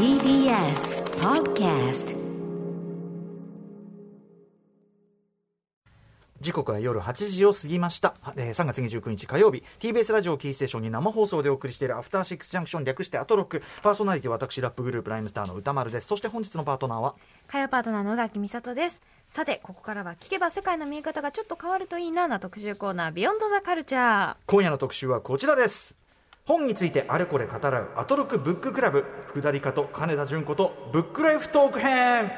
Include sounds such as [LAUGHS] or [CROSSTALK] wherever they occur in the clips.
TBS Podcast 時刻は夜8時を過ぎました、えー3月29日火曜日。TBS ラジオキーステーションに生放送でお送りしているアフターシックスジャンクション略してアトロック。パーソナリティは私ラップグループライムスターの歌丸です。そして本日のパートナーは？火曜パートナーの宇垣美里です。さてここからは聞けば世界の見え方がちょっと変わるといいなな特集コーナービヨンドザカルチャー今夜の特集はこちらです本についてあれこれ語らうアトロクブッククラブ福田里香と金田淳子とブックライフトーク編。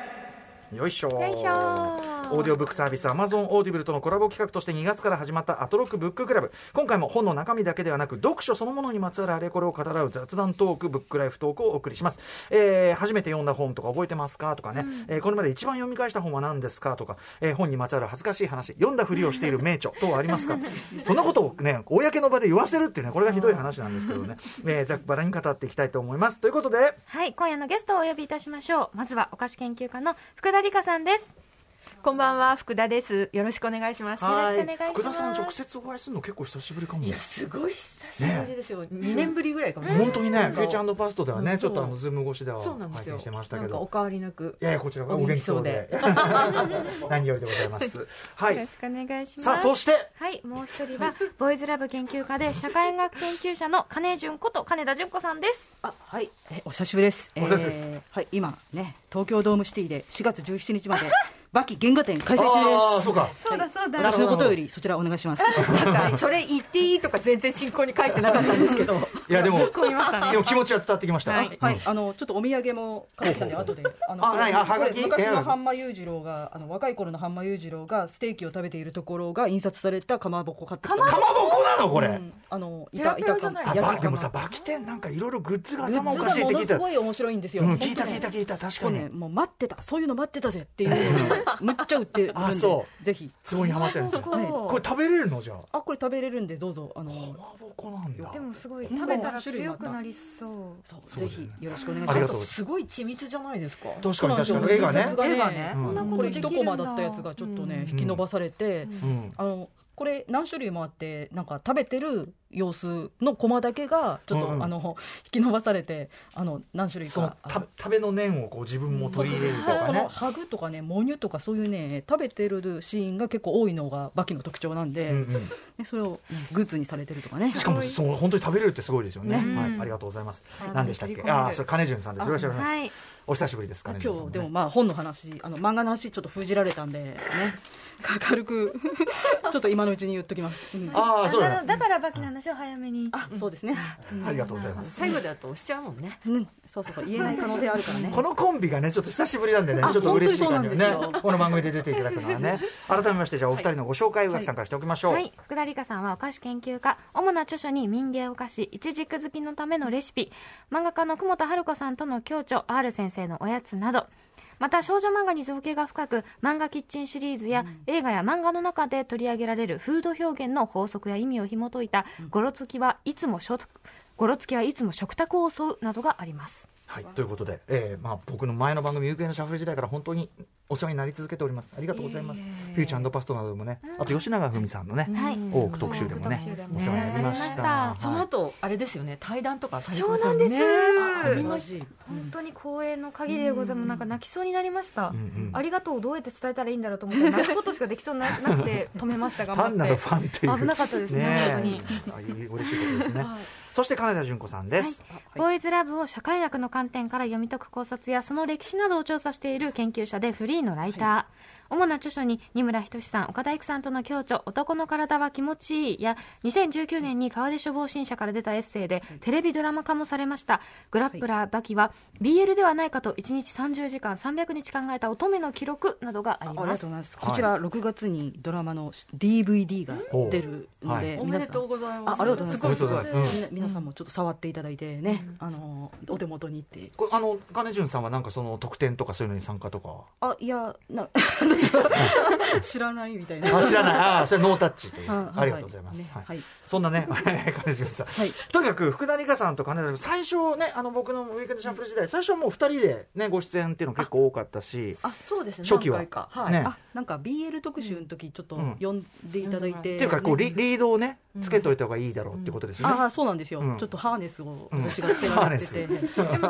よいしょよいしょオーディオブックサービス Amazon オーディブルとのコラボ企画として2月から始まったアトロクブッククラブ。今回も本の中身だけではなく読書そのものにまつわるあれこれを語らう雑談トークブックライフトークをお送りします、えー初めて読んだ本とか覚えてますか？とかね、えーこれまで一番読み返した本は何ですか？とか、えー本にまつわる恥ずかしい話。読んだふりをしている名著等はありますか？[LAUGHS] そんなことをね公の場で言わせるっていうねこれがひどい話なんですけどね、えーざっくばらに語っていきたいと思います。ということで。はい今夜のゲストをお呼びいたしましょう。まずはお菓子研究家の福田里香さんですこんばんは、福田です。よろしくお願いします。はいよろしくお願いします福田さん直接お会いするの結構久しぶりかもいや、すごい久しぶりですよ。2年ぶりぐらいかもしれない。本当にね、フューチャーパストではね、うんちょっとあのズーム越しではそうなんですよ。拝見してましたけど。なんかお変わりなく。いやいやこちらがおお元気そうで。[LAUGHS] 何よりでございます。はい。よろしくお願いしますさあそしてはいもう一人はボーイズラブ研究家で社会学研究者の金淳子と金田淳子さんですあはい、えお久しぶりです。お久しぶりですえーはい、今ね、東京ドームシティで4月17日まで [LAUGHS] バキ原画展開催中です。ああそうか。そうだそうだ私のことよりそちらお願いします。[LAUGHS] それ言っていいとか全然進行に書いてなかったんですけど。いやでもでも気持ちは伝わってきました。はいはい、あのちょっとお土産も買ってきたんで後で。あのこれあはいあはがき？昔ええの半間裕次郎があの若い頃の半間裕次郎がステーキを食べているところが印刷されたかまぼこ買ってきた。かまぼこなの？これ。うんあのいあ焼きかまばでもさバキテンなんかいろいろグッズがグッ頭おかしズがもいって聞いた。のすごい面白いんですよ。うん聞いた聞いた聞いた確かに。もう待ってたそういうの待ってたぜっていうむっちゃ売ってるんあでそぜひ。ツボにはまってるんですよ。はいこれ食べれるのじゃあ？あこれ食べれるんでどうぞ。あのかまぼこなんだ。でもすごいうん食べたら強くなりそう。そうそうぜひよろしくお願いします。す。ごい緻密じゃないですか。確かに確かに。絵がね。絵がね。うんこんなこことれ一できるんだ。コマだったやつがちょっとね、うん引き伸ばされて、うん。あのこれ何種類もあってなんか食べてる様子のコマだけがちょっと、うんうんあの引き伸ばされてあの何種類そのか食べの念をこう自分も取り入れるとかね。このハグとかね母乳とかそういうね食べてるシーンが結構多いのがバキの特徴なんで、うんうん。ねそれを、ねグッズにされてるとかねしかもそう本当に食べれるってすごいですよね。ねはい、ありがとうございます。はい何でしたっけ？ああ、それ金潤さんです。よろしくお願いします。はいお久しぶりです。金潤さんもね今日でもまあ本の話あの漫画の話ちょっと封じられたんでね軽く [LAUGHS] ちょっと今のうちに言っときます、うんああ、そうだだからバキの話を早めに。あそうですね、ありがとうございます。最後だと押しちゃうもんね。うん、そうそうそう言えない可能性あるからね。このコンビがね、ちょっと久しぶりなんでね、ちょあっと嬉しい感じです、この番組で出ていただくのはね。[LAUGHS] 改めまして、じゃあお二人のご紹介をさんからしておきましょう。はい、福田理香さんはお菓子研究家。主な著書に民芸お菓子。いちじく好きのためのレシピ。漫画家の久保田春子さんとの共著。R 先生のおやつなどまた少女漫画に造形が深く漫画キッチンシリーズや、映画や漫画の中で取り上げられるフード表現の法則や意味を紐解いた「ゴロつきはいつも食ゴロつきはいつも食卓を襲う」などがありますはい、ということで、えーまあ、僕の前の番組、有形のシャッフル時代から本当にお世話になり続けております。ありがとうございます。フューチャーパストなどでもね、あと吉永文さんのね、はい。多く特集でもねお世話になりました。その後、あれですよね、対談とかされてそうなんです、本当に光栄の限りでございます。なんか泣きそうになりました、うんうん。ありがとうをどうやって伝えたらいいんだろうと思って泣くことしかできそうななくて止めました頑張って。[LAUGHS] 単なるファンっていう。危なかったですね本当に。あいい嬉しいことですね。そして金田純子さんです。ボーイズラブを社会学の観点から読み解く考察やその歴史などを調査している研究者でフリーのライター、主な著書に二村仁さん岡田育さんとの共著「男の体は気持ちいい」や2019年に川出処方新社から出たエッセイでテレビドラマ化もされました「グラップラーバキ」は BL ではないかと1日30時間300日考えた乙女の記録などがありあありがますとうございます。こちら6月にドラマの DVD が出るのはいで、おめでとうございます。あありがとうございます。皆さんもちょっと触っていただいてね、あのお手元にって。これあの金潤さんはなんかその特典とかそういうのに参加とかは？あいやな [LAUGHS] 知らないみたいな。あ知らない。あそれノータッチという。あありがとうございます、はい。ねはい。そんなね金城さん、はい。とにかく福田理香さんと金田さん最初ねあの僕のウィークエンドシャッフル時代最初はもう二人でねご出演っていうの結構多かったしあそうですね。初期は。はい、ね。あなんか BL 特集の時ちょっとうん呼んでいただいて、っていうかこうリねリードをねつけといた方がいいだろうってことですよね、ああそうなんですよ、うん。ちょっとハーネスをうん。私がつけられてて、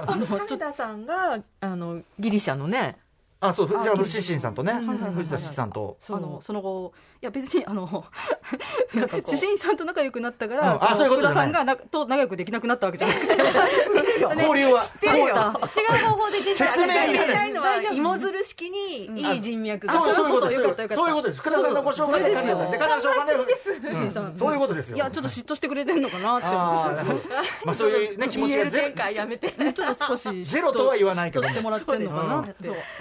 あのちょ金田さんがあのギリシャのねあそう藤あ田シシンさんとね。藤田シシさんと。あのその後いや別にあの [LAUGHS] なんかこう。主審さんと仲良くなったかうんら、あそういうことさんがなと仲良くできなくなったわけじゃなくて。[LAUGHS] 交流は知ってるよ。違う方法で出て説明いらない。言いたいのは芋づる式にいい人脈が。そうそういうことです。そういうことです。福田さんのご紹介で金田さんで金田さんそういうことですよ。いやちょっと嫉妬してくれてんのかなってまあそういうね気持ちが展開やめて。ちょっと少しゼロとは言わないけどしてもらってんのかな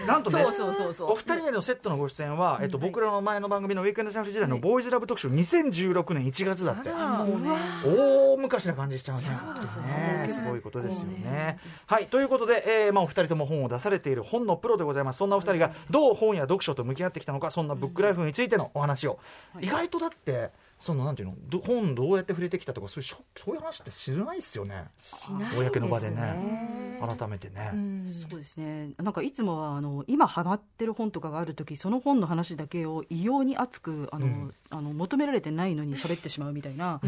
なんとね。そうそうそうそう。お二人でのセットのご出演は、えっと、僕らの前の番組のウィークエンドシャッフル時代のボーイズラブ特集2016年1月だって。もうね大昔な感じしちゃうね。ねすごいことですよね。はいということで、えーまあ、お二人とも本を出されている本のプロでございます。そんなお二人がどう本や読書と向き合ってきたのかそんなブックライフについてのお話を、意外とだってそのなんていうのど本どうやって触れてきたとかそういうそういう話って知らないっすよね。公の場でね。改めてね。うん。そうですね。なんかいつもはあの今ハマってる本とかがある時その本の話だけを異様に熱くあの、うん。あの求められてないのに喋ってしまうみたいな、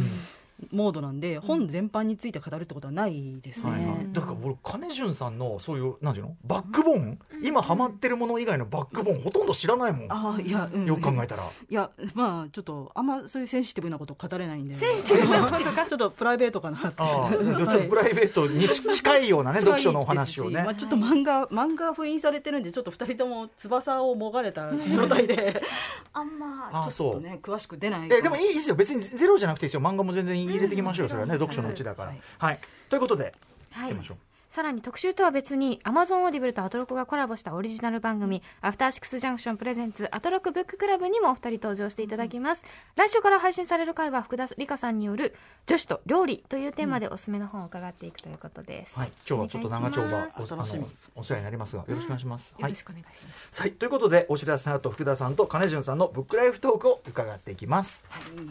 モードなんで、本全般について語るってことはないですね、はいはい、だから俺金潤さんのそういうなんていうの？バックボーン、今ハマってるもの以外のバックボーンほとんど知らないもん。ああいや、うん。よく考えたら。いやまあちょっとあんまそういうセンシティブなこと語れないんで。センシティブなことか？[LAUGHS] ちょっとプライベートかなって。ああちょっとプライベートに近いようなね [LAUGHS] 読書のお話をね。まあ、ちょっと漫画漫画封印されてるんでちょっと二人とも翼をもがれた状態で。[LAUGHS] あんまあちょっとね詳しく出ないえでもいいですよ。別にゼロじゃなくていいですよ。漫画も全然入れていきましょう。よそれはね読書のうちだから。はい。はい。ということではい。いきましょう。さらに特集とは別に Amazon オーディブルとアトロクがコラボしたオリジナル番組「アフターシックスジャンクションプレゼンツアトロクブッククラブ」にもお二人登場していただきます、来週から配信される回は福田理香さんによる「女子と料理」というテーマでおすすめの本を伺っていくということです、はい。今日はちょっと長丁場おおあ楽しみのお世話になりますがよろしくお願いします、はい。よろしくお願いします、はい、ということでお知らせの後福田さんと金潤さんのブックライフトークを伺っていきます、After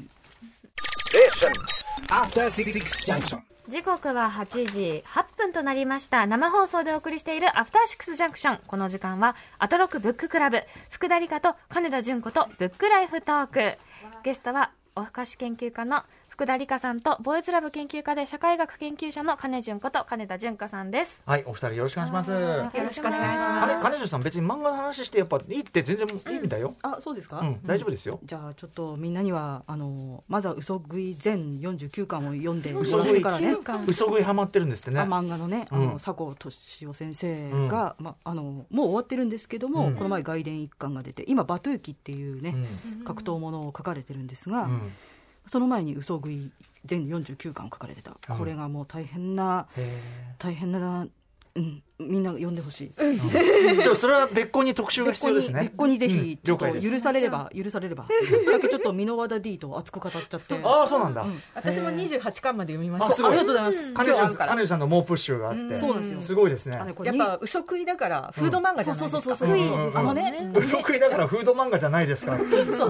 Six Junction. 時刻は8時8分となりました。生放送でお送りしているアフターシックスジャンクションこの時間はアトロクブッククラブ。福田理香と金田純子とブックライフトーク。ゲストはお菓子研究家の福田理香さんとボーイズラブ研究家で社会学研究者の金純子と金田純子さんです。はいお二人よろしくお願いします。よろしくお願いします。金金潤さん別に漫画の話してやっぱいいって全然いいみたいよ、あそうですか、うん大丈夫ですよ、じゃあちょっとみんなにはあのまずは嘘食い全49巻を読んでも嘘食い。らってからね。嘘食いハマってるんですってね。あ漫画のね、あうん。の佐古俊夫先生が、まあのもう終わってるんですけども、うん。この前外伝一巻が出て今「バトゥーキ」っていうね、うん。格闘ものを書かれてるんですが、うんその前に嘘食い全49巻書かれてた、うん。これがもう大変なへ大変な、うん、みんな読んでほしい。ーじゃあそれは別個に特集が必要ですね。別個にぜうん。ひちょっと許されれば許されれば。さっきちょっと箕輪田 D と熱く語っちゃって。ああそうなんだ、私も28巻まで読みました。ありがとうございます、金潤今日あるから。金潤さんの猛プッシュがあって、うん。そうなんですよ。すごいですね。やっぱ嘘食いだからフード漫画じゃないですか、そうそうそうそう。あのね、嘘食いだからフード漫画じゃないですか。そ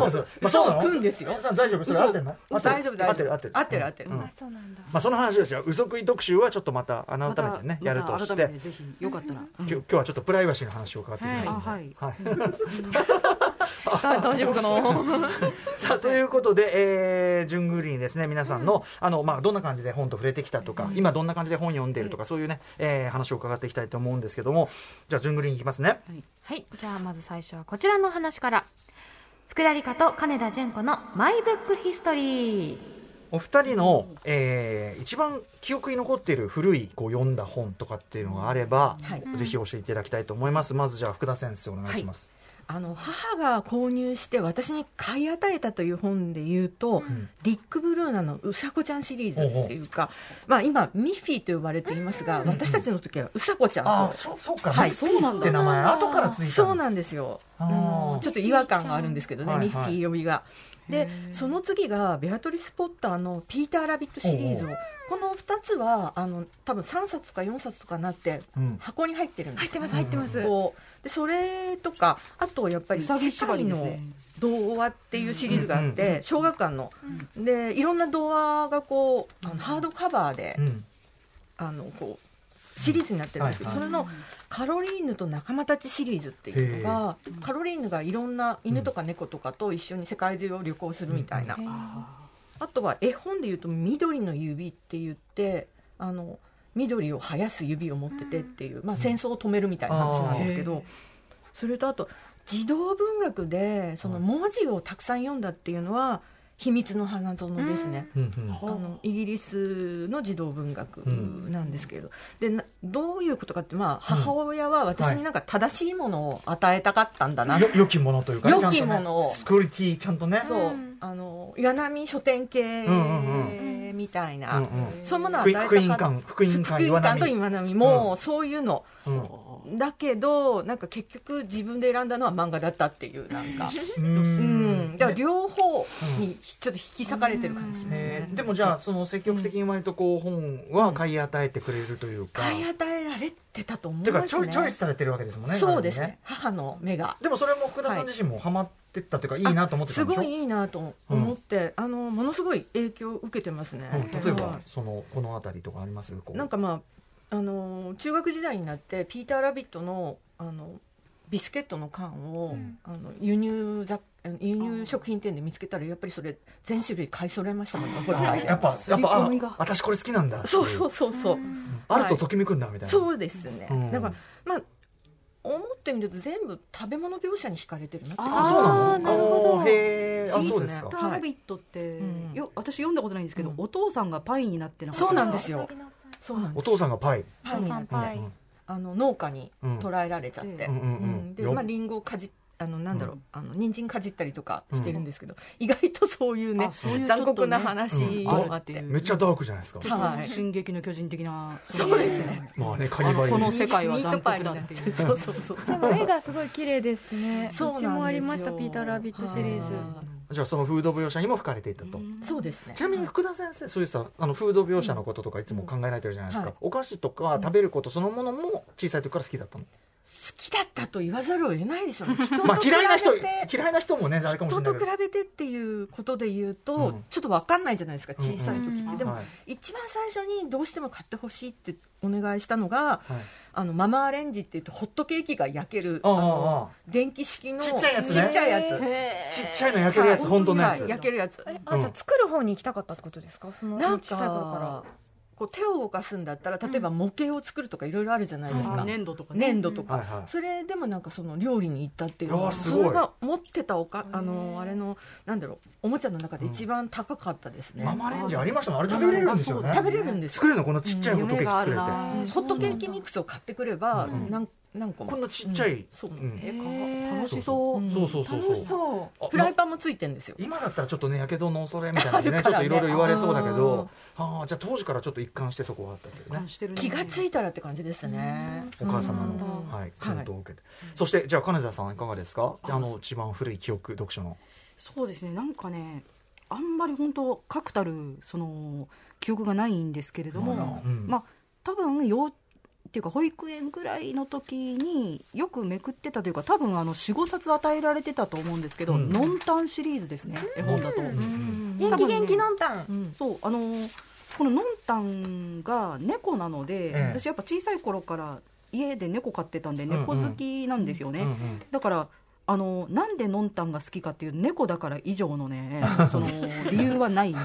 うそう。まあそうなの？食うんですよ。さん大丈夫？それ合ってんの？合ってる？大丈夫大丈夫。合ってる？合ってる？合ってる合ってる、うん。あそうなんだ。まあその話ですよ。嘘食い特集はちょっとまた改めてね、やるとして、よかったら、うん。今日今日はちょっとプライバシーの話を伺ってきましはい。はい。大丈夫かな？[LAUGHS] さあということで、えー、順繰りにですね。皆さんの,、あのまあ、どんな感じで本と触れてきたとか、今どんな感じで本読んでいるとか、そういうね、えー話を伺っていきたいと思うんですけども。じゃあ順繰りにいきますね。はい。じゃあまず最初はこちらの話から。福田理香と金田純子のマイブックヒストリーお二人の、えー一番記憶に残っている古いこう読んだ本とかっていうのがあれば、はい。ぜひ教えていただきたいと思います。まずじゃあ福田先生お願いします、あの母が購入して私に買い与えたという本で言うと、ディック・ブルーナの「うさこちゃん」シリーズっていうか、まあ、今ミッフィーと呼ばれていますが、私たちの時はうさこちゃんと。ああそそうか、はい。ミッフィーって名前後からついたそうなんですよ。ちょっと違和感があるんですけどね、はいはい。ミッフィー呼びが。でその次がベアトリス・ポッターの「ピーター・ラビット」シリーズをこの2つはあの多分3冊か4冊とかなってうん。箱に入ってるんです。入ってます入ってます。こう。でそれとかあとやっぱり世界の童話っていうシリーズがあっうんうんて小学館の。でいろんな童話がこうあのハードカバーでうん。あのこうシリーズになってるんですけど、それのカロリーヌと仲間たちシリーズっていうのがカロリーヌがいろんな犬とか猫とかと一緒に世界中を旅行するみたいな、あとは絵本でいうと「緑の指」って言ってあの緑を生やす指を持っててっていう、まあ、戦争を止めるみたいな話なんですけど、それとあと児童文学でその文字をたくさん読んだっていうのは「秘密の花園」ですね。うんうん。あのイギリスの児童文学なんですけれど、でなどういうことかって、まあ、母親は私になんか正しいものを与えたかったんだな、よ良きものというかね良きちゃんとね。ものを。スクリティちゃんとね。そう。あの柳波書店系うんみたいな、うんうんそういうものを与えたか福音館福音館福音岩波館と岩波も、そういうの。うんだけどなんか結局自分で選んだのは漫画だったっていうなんか、ううん。ん、だから両方にちょっと引き裂かれてる感じしますね。えーでもじゃあその積極的に割とこう本は買い与えてくれるというか、買い与えられてたと思ていますね。チョイチョイスされてるわけですもんねそうですある意ね。母の目が。味でもそれも福田さん自身もハマってったというか、い、いなと思ってたんでしょすごいいいなと思って、あのものすごい影響を受けてますね、うん、例えば、はそのこの辺りとかあります？なんかまああの中学時代になってピーター・ラビットのあのビスケットの缶を、あの輸入雑輸入食品店で見つけたらやっぱりそれ全種類買い揃えましたもんねやっぱやっぱあ私これ好きなんだ。そうそううそう。そう、あるとときめくんだみたいな、そうですね、うん。だからまあ思ってみると全部食べ物描写に惹かれてるなって。ああそうなんですかあーなるほど。へー。あいいですね。そうですか。ターラビットって、うんよ私読んだことないんですけど、うん。お父さんがパイになってなかったそうなんですよそうなんですお父さんがパイ。パンにな。ってパイ。うん。あの農家にうん。捉えられちゃって、うんうんうんうん。でよまあリンゴをかじあのなんだろう、うん。あの人参かじったりとかしてるんですけど、意外とそういうね残酷な話うん。もあって、うんめっちゃダークじゃないですか、はい。進撃の巨人的なそうですね。まあねカニバリ。このー世界は残酷だっていう。[LAUGHS] そうそうそうでも絵がすごい綺麗ですね。そうなんですよ。ちもありましたピーター・ラビットシリーズ。じゃあそのフード描写にも吹かれていたと、そうですね。ちなみに福田先生そういうさあのフード描写のこととかいつも考えられてるじゃないですか、はい。お菓子とか食べることそのものも小さい時から好きだったの、好きだったと言わざるを得ないでしょうね。[LAUGHS] 人とまあ比べ嫌いな人て嫌いな人もね人と比べてっていうことで言うと、うん。ちょっと分かんないじゃないですか小さい時って、うんでも、はい一番最初にどうしても買ってほしいってお願いしたのがはい。あのママアレンジって言ってホットケーキが焼けるああの電気式のちっちゃいやつね。ちっちゃいやつ。へちっちゃいの焼けるやつ、はい本当のやつ、はい焼けるやつ。えあじゃあ作る方に行きたかったってことですか？そのなん小さい頃から。かこう手を動かすんだったら例えば模型を作るとかいろいろあるじゃないですあか、粘土とかね。粘土とか、はいはい。それでもなんかその料理に行ったっていうのーすごい。それが持ってたおかあのあれのなんだろうおもちゃの中で一番高かったですね、ママレンジありましたあれ食べれるんですよね。あ食べれるんです作れるのこのちっちゃいホットケーキ作れて、ホットケーキミックスを買ってくれば、うん何何個も。こんなちっちゃい、うん。そう。うん。楽しそう。うんそうそうそう。そう。楽しそう。あフライパンもついてんですよ。今だったらちょっとねやけどの恐れみたいなねねちょっといろいろ言われそうだけど。ああじゃあ当時からちょっと一貫してそこはあったけどね。ね気がついたらって感じですね。お母様の、うん。はい、はい。薫陶を受けて、そしてじゃあ金田さんいかがですか？あの一番古い記憶読書の。そうですね。なんかねあんまり本当確たるその記憶がないんですけれども、うん。まあ多分幼っていうか保育園ぐらいの時によくめくってたというか多分あの45冊与えられてたと思うんですけど「うん。ノンタン」シリーズですね絵本だと、元気元気のんたんうん。そうあのーこのノンタンが猫なので、ええ。私やっぱ小さい頃から家で猫飼ってたんで猫好きなんですよね、うんうん。だからあのなんでノンタンが好きかっていう猫だから以上のね [LAUGHS] その理由はないんで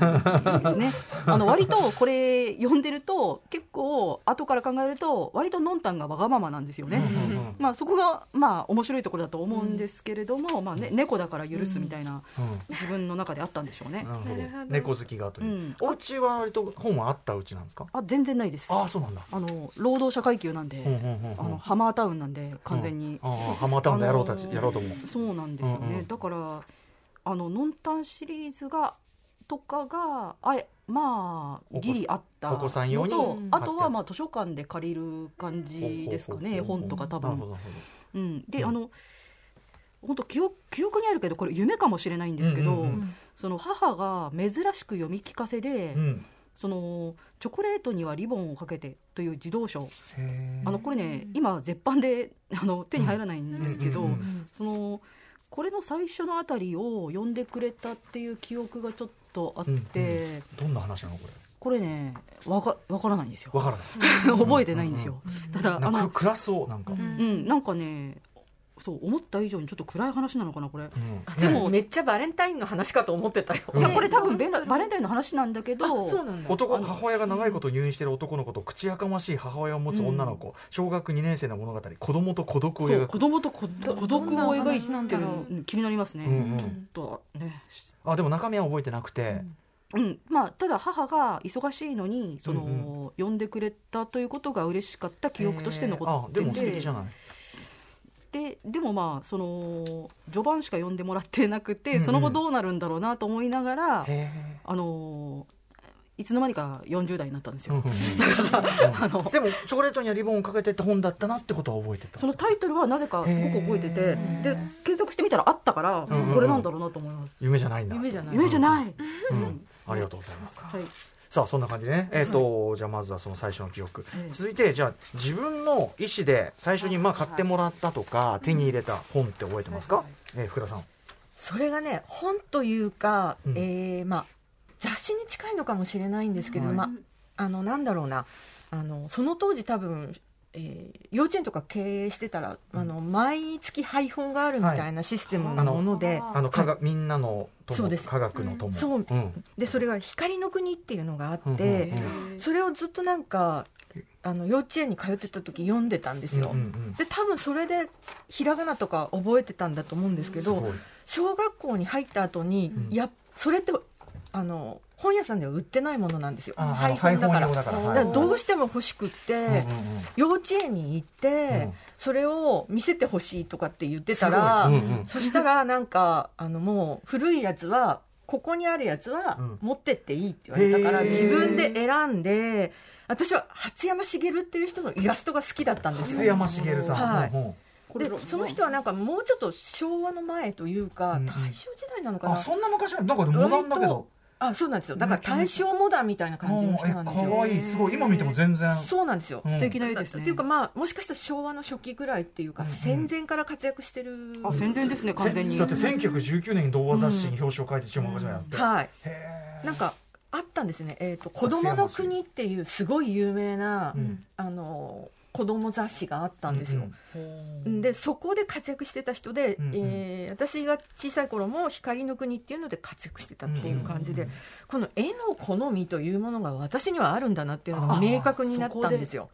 すね。[LAUGHS] あの割とこれ読んでると結構後から考えると割とノンタンがわがままなんですよね、うんうんまあ、そこがまあ面白いところだと思うんですけれども、まあね、猫だから許すみたいなうん。自分の中であったんでしょうね、なるほど。なるほど。猫好きがという、うん。お家は割と本はあったうちなんですか？あ全然ないです。ああそうなんだ。あの労働者階級なんで、うんうんうんうん。あのハマータウンなんで完全に、ああハマータウンでやろうたち、あのーやろうと思うそうなんですよね、うんうん。だからあのノンタンシリーズがとかがあまあギリあったのとうんあとはまあ図書館で借りる感じですかね本とか多分、うん、で、うん。あの本当記憶記憶にあるけどこれ夢かもしれないんですけど、うんうんうん。その母が珍しく読み聞かせで、うんそのチョコレートにはリボンをかけてという児童書あのこれね今絶版であの手に入らないんですけど、うん。うん。うん。そのこれの最初のあたりを読んでくれたっていう記憶がちょっとあって、どんな話なのこれ？これねわかわからないんですよ。わからない。[LAUGHS] 覚えてないんですよ、ただあのなんか暗そうなんか、うん。うん。なんかねそう思った以上にちょっと暗い話なのかなこれ、でもめっちゃバレンタインの話かと思ってたよ、うんいやこれ多分ベラバレンタインの話なんだけあどそうなんだ。男母親が長いこと入院している男の子と口やかましい母親を持つ女の子、小学2年生の物語。子供と孤独を描く。子供と孤独を描いてる気になりますね、うんうん。ちょっとね。あでも中身は覚えてなくて、うん。まあ、ただ母が忙しいのにその、うん。呼んでくれたということが嬉しかった記憶として残ってて、えー。あでも素敵じゃないででもまあその序盤しか呼んでもらってなくて、その後どうなるんだろうなと思いながら、へあのいつの間にか40代になったんですーうんよ、でもチョコレートにはリボンをかけてって本だったなってことは覚えてた。そのタイトルはなぜかすごく覚えててへで検索してみたらあったから、うんうんうん。これなんだろうなと思います。夢じゃないんだ夢じゃない。夢じゃない、うん。ありがとうございます。はいさあそんな感じでね、えっとじゃあまずはその最初の記憶、ええ。続いてじゃあ自分の意思で最初にまあ買ってもらったとか手に入れた本って覚えてますか、えー福田さん。それがね本というか、うん。えーまあ、雑誌に近いのかもしれないんですけど、はい。まあ、あのなんだろうな。あのその当時多分、えー幼稚園とか経営してたらあの毎月配本があるみたいなシステムのもので、あの科学、みんなの友そうです。科学の友、そう。うん。でそれが光の国っていうのがあうんって、うんうん。それをずっとなんかあの幼稚園に通ってた時読んでたんですよ、うんうんで多分それでひらがなとか覚えてたんだと思うんですけど、小学校に入った後に、うん。やそれってあの本屋さんでは売ってないものなんですよ。あ配本だから。だから。どうしても欲しくって、幼稚園に行って、うん。それを見せてほしいとかって言ってたら、そしたらなんかあのもう古いやつはここにあるやつはうん。持ってっていいって言われたから、自分で選んで私は初山茂っていう人のイラストが好きだったんですよ。初山茂さん、はい。でその人はなんかもうちょっと昭和の前というか、大正時代なのかな。あそんな昔なんかでもモダンだけどあそうなんですよ。だから大正モダンみたいな感じの人なんですよ。かわいい。すごい。今見ても全然。そうなんですよ、うん。素敵な絵ですね。っていうかまあもしかしたら昭和の初期ぐらいっていうか、うんうん。戦前から活躍してるあ戦前ですね完全に。だって1919年に童話雑誌に表紙を書いて注目始めたって、はい。へー。なんかあったんですね「えーと子供の国」っていうすごい有名な、うん。あの子供雑誌があったんですよ、うんでそこで活躍してた人で、うんうん。えー私が小さい頃も光の国っていうので活躍してたっていう感じで、この絵の好みというものが私にはあるんだなっていうのが明確になったんですよ。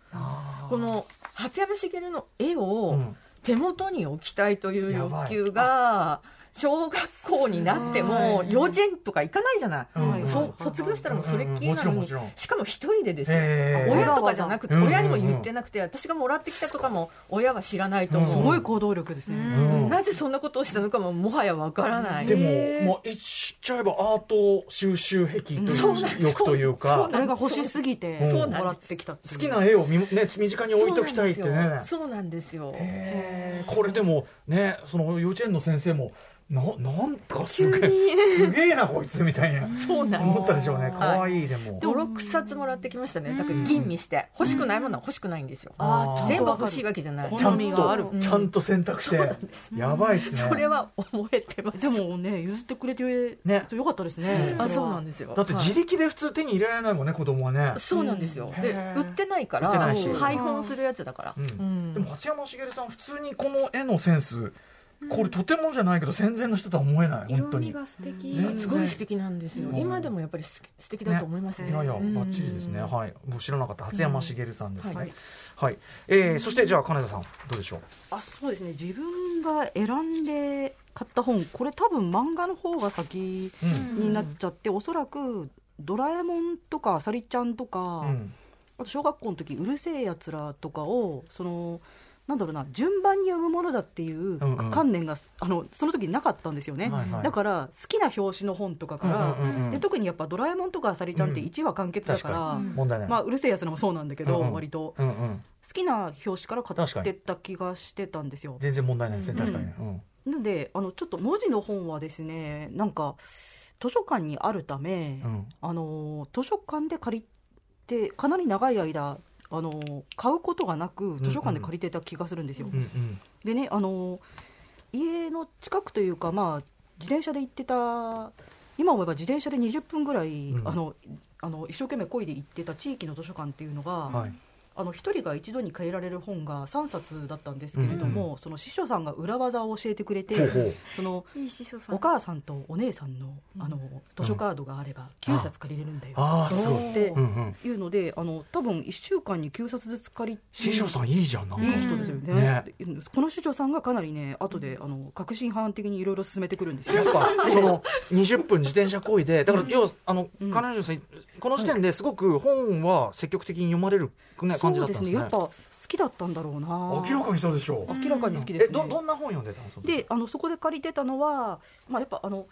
この初山茂の絵うをん。手元に置きたいという欲求が小学校になっても幼稚園とか行かないじゃない、うん。そう卒業したらもうそれっきりなのにしかも一人でですよ。へー親とかじゃなくて親にも言ってなくて私がもらってきたとかも親は知らないと思う、すごい行動力ですね、うん。なぜそんなことをしたのかももはやわからない。でも、まあ、言っちゃえばアート収集癖というそうなんです。欲というか。あれが欲しすぎてそうもらってきた好きな絵をみ、ね、身近に置いときたいってね。そうなんですよ。これでもねその幼稚園の先生もななんかすげえすげえなこいつみたいな。そうなん思ったでしょうね。かわいいでも。56冊もらってきましたね。だから吟味して。欲しくないものは欲しくないんですよ。全部欲しいわけじゃない。ちゃんとちゃんと選択して。やばいっすね。それは覚えてます。でもね譲ってくれてねよかったですね。あそうなんでですよ。だって自力で普通手に入れられないもんね子供はね。そうなんですよ。うんで売ってないから配本するやつだから。うん。うん。でも初山茂さん普通にこの絵のセンスこれとてもじゃないけど戦前の人とは思えない本当に。色味が素敵。全然。すごい素敵なんですよ。うん。今でもやっぱりす素敵だと思いますね。いやいや、バうん。ッチリですね。はい。僕知らなかった。初山茂さんですね。うん。ははい。い。えーそしてじゃあ金田さんどうでしょう？あそうですね。自分が選んで買った本これ多分漫画の方が先うん。になっちゃって、おそらくドラえもんとかあさりちゃんとか、うん。あと小学校の時うるせえやつらとかをそのなんだろうな順番に読むものだっていううんうん。観念が、あのその時なかったんですよね、はいはい。だから好きな表紙の本とかから、うんうんうんで特にやっぱ「ドラえもん」とか「あさりちゃん」ってうん。1話完結だから、確かに。問題ない。まあ、うるせえやつらもそうなんだけど、うんうん。割と。うんうん。好きな表紙から買ってった気がしてたんですよ。全然問題ないですね。うん確かに。ね。うん。なのであのちょっと文字の本はですねなんか図書館にあるため、うん。あの図書館で借りてかなり長い間あの買うことがなく図書館で借りてた気がするんですよ。うんうん。でねあの家の近くというか、まあ、自転車で行ってた今思えば自転車で20分ぐらい、うん。あのあの一生懸命漕いで行ってた地域の図書館っていうのが、はいあの一人が一度に借りられる本が3冊だったんですけれども、その司書さんが裏技を教えてくれてそのいい師匠さん。お母さんとお姉さんのあの図書カードがあれば9冊借りれるんだよ。っていうのであの多分1週間に9冊ずつ借り師匠さんいいじゃんなんか。いい人ですよね,、ね。この師匠さんがかなりね後であの革新犯的にいろいろ進めてくるんですよ。やっぱその20分自転車こいでだから要はあのうん。金城さんこの時点ですごく本は積極的に読まれるね感じそうだったんですね。ですね。やっぱ好きだったんだろうな。明らかにそうでしょう。明らかに好きですえね、どどんな本読んでたのであのそこで借りてたのは、まあ、やっぱあの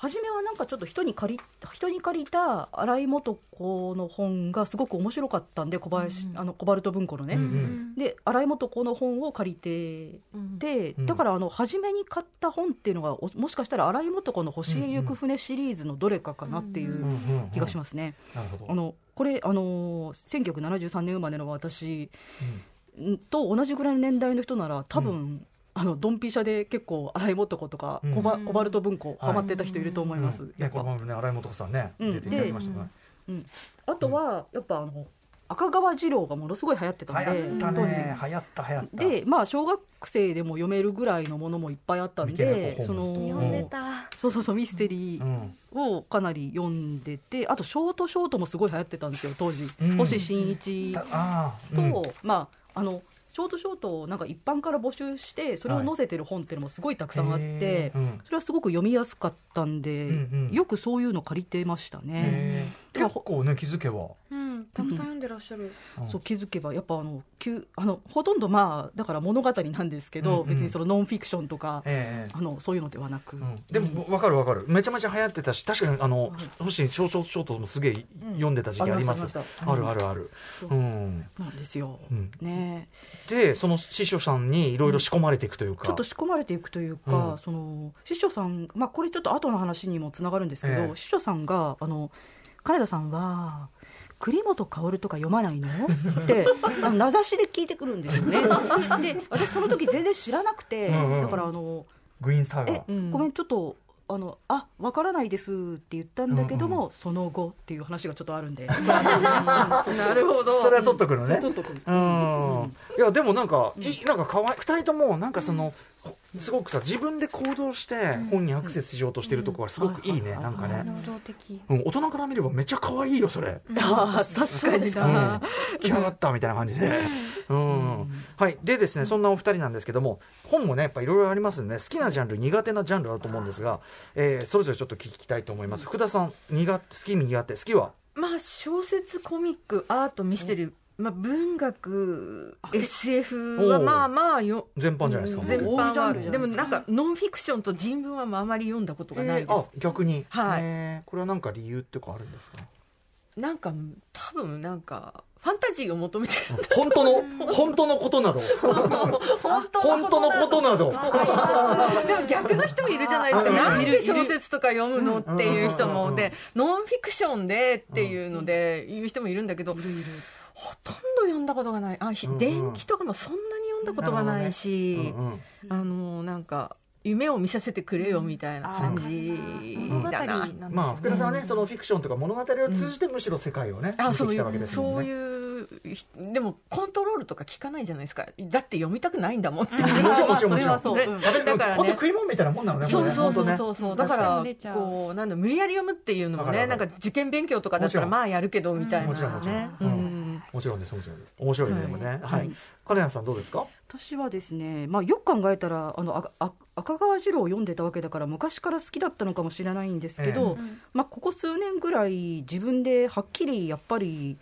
初めはなんかちょっと人に借り人に借りた新井素子の本がすごく面白かったんで小林、あのコバルト文庫のね、うんうん。で新井素子の本を借りてで、うんだからあの初めに買った本っていうのがおもしかしたら新井素子の「星へ行く船」シリーズのどれかかなっていううんうんうん気がしますね。なるほど。あのこれあの1973年生まれの私ん。と同じぐらいの年代の人なら多分、あのドンピシャで結構新井素子とかうん。コバ,、コバルト文庫ハマってた人いると思います、うん。ねやっぱ。ね新井素子さんねうん。出ていただきましたね。うん、あとはやっぱあの赤川次郎がものすごい流行ってたん流で行った当時。ね流行った流行った。でまあ小学生でも読めるぐらいのものもいっぱいあったんでその読んでた。そうそうそうミステリうーん。をかなり読んでてあとショートショートもすごい流行ってたんですよ当時、うん。星新一と、うん。まああのショートショートをなんか一般から募集してそれを載せてる本っていうのもすごいたくさんあって、へー。うん。それはすごく読みやすかったんで、うんうん。よくそういうの借りてましたね。結構ね気づけば。うんたくさん読んでらっしゃる。うん。そう気づけばやっぱあのきゅあのほとんどまあだから物語なんですけど、うんうん。別にそのノンフィクションとか、ええあのそういうのではなく、うん。でも分かる分かる。めちゃめちゃ流行ってたし確かにあの星ショートショートもすげえ読んでた時期あります。ありましたあるあるある。そう。うん。なんですよ。うん。ね。でその師匠さんにいろいろ仕込まれていくというか。ちょっと仕込まれていくというか、うん。その師匠さん、まあ、これちょっと後の話にもつながるんですけど、ええ。師匠さんがあの金田さんは栗本薫とか読まないの？ってあの名指しで聞いてくるんですよね。[LAUGHS] で私その時全然知らなくてうんうん。だからあのグイーンサ「えガ、うんごめんちょっとあのあわからないです」って言ったんだけども、うんその後っていう話がちょっとあるんで。なるほどそれは取っとくのね。ちょっとこううん。いやでもなんか、いなんかかわい二人ともなんかその、すごくさ自分で行動して本にアクセスしようとしてるところがすごくいいね、うんなんかね、能動的。うん、大人から見ればめっちゃ可愛いよそれ、あー確かにうん。な、、来やがったみたいな感じで、うん。はい。でですねそんなお二人なんですけども本もねやっぱいろいろありますんで、ね、好きなジャンル苦手なジャンルあると思うんですが、えーそれぞれちょっと聞きたいと思います。福田さん苦手好き苦手好きは？まあ小説コミックアートミステリー、まあ、文学 SF はまあまあよ。全般じゃないですか、全般はンルじゃないですか。でもなんかノンフィクションと人文はあまり読んだことがないです、えーあ逆に、はい。え。ーこれは何か理由っていうかあるんですか？なんか多分なんかファンタジーを求めてる本当の？本当のことなど。本当のことなど。でも逆の人もいるじゃないですか、うん。なんで小説とか読むのっていう人も。でノンフィクションでっていうので言う人もいるんだけど、ほとんど読んだことがない。あ、ひうんうん。伝記とかもそんなに読んだことがないし、うんうん。あのなんか夢を見させてくれよみたいな感じだな。なんまあ福田さんはねそのフィクションとか物語を通じてむしろ世界をね、あそういう見てきたわけですもんね。そういうひでもコントロールとか聞かないじゃないですか。だって読みたくないんだもんって、もちろん。もちろんもちろんそれはそう。うん。食べだからね。本当食い物みたいなもんなのねもそうそうそうねそう。そうだからこうなんだ無理やり読むっていうのもねなんか受験勉強とかだったらまあやるけどみたいもちろんもちろん。なねううんんもちろんですもちろんです。面白いね、はい。でもね。はい、はい。金谷さんどうですか？私はですね、まあ、よく考えたらあのああ赤川次郎を読んでたわけだから昔から好きだったのかもしれないんですけど、えまあ、ここ数年ぐらい自分ではっきりやっぱり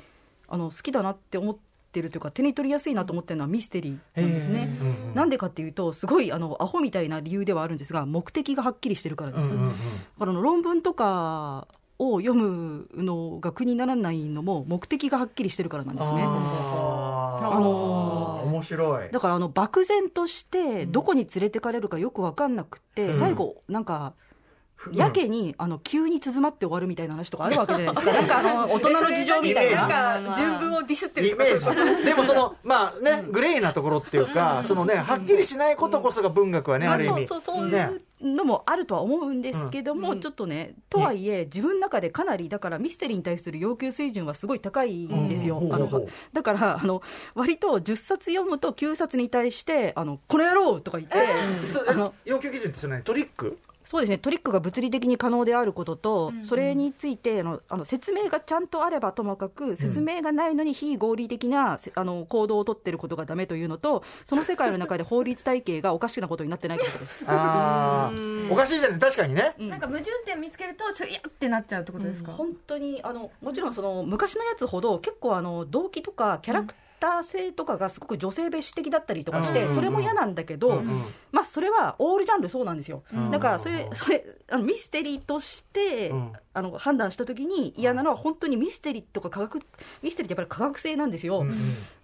あの好きだなって思ってるというか手に取りやすいなと思ってるのはミステリーなんですね。うんうんなんでかっていうとすごいあのアホみたいな理由ではあるんですが目的がはっきりしてるからです。うんうんうん。だからあの論文とかを読むのが苦にならないのも目的がはっきりしてるからなんですね。あの面白い。だからあの漠然としてどこに連れてかれるかよく分かんなくって、うん。最後なんかやけにあの急に鈴まって終わるみたいな話とかあるわけじゃないですか。なんかあの [LAUGHS] 大人の事情みたいな。なんか順文をディスってるイメージ。でもそのまあねグレーなところっていうかそのねはっきりしないことこそが文学はねまあ、ある意味。そうそうそういねうのもあるとは思うんですけども、ちょっとね、とはいえ、自分の中でかなり、だからミステリーに対する要求水準はすごい高いんですよ、だからあの割と10冊読むと9冊に対して、あのこの野郎とか言って、要求基準ってそれ何トリック？そうですね、トリックが物理的に可能であることと、それについてあのあの説明がちゃんとあればともかく、説明がないのに非合理的なせあの行動を取ってることがダメというのと、その世界の中で法律体系がおかしなことになってないってことです。ああおかしいじゃない。確かにね。なんか矛盾点見つけるとちょっといやってなっちゃうってことですか、本当にあのもちろんその昔のやつほど結構あの動機とかキャラクター性とかがすごく女性蔑視的だったりとかして、うんそれも嫌なんだけど、まあそれはオールジャンルそうなんですよ、ん。だからそれそれあのミステリーとして、うん。あの判断したときに嫌なのは本当にミステリーとか科学ミステリーってやっぱり科学性なんですよ、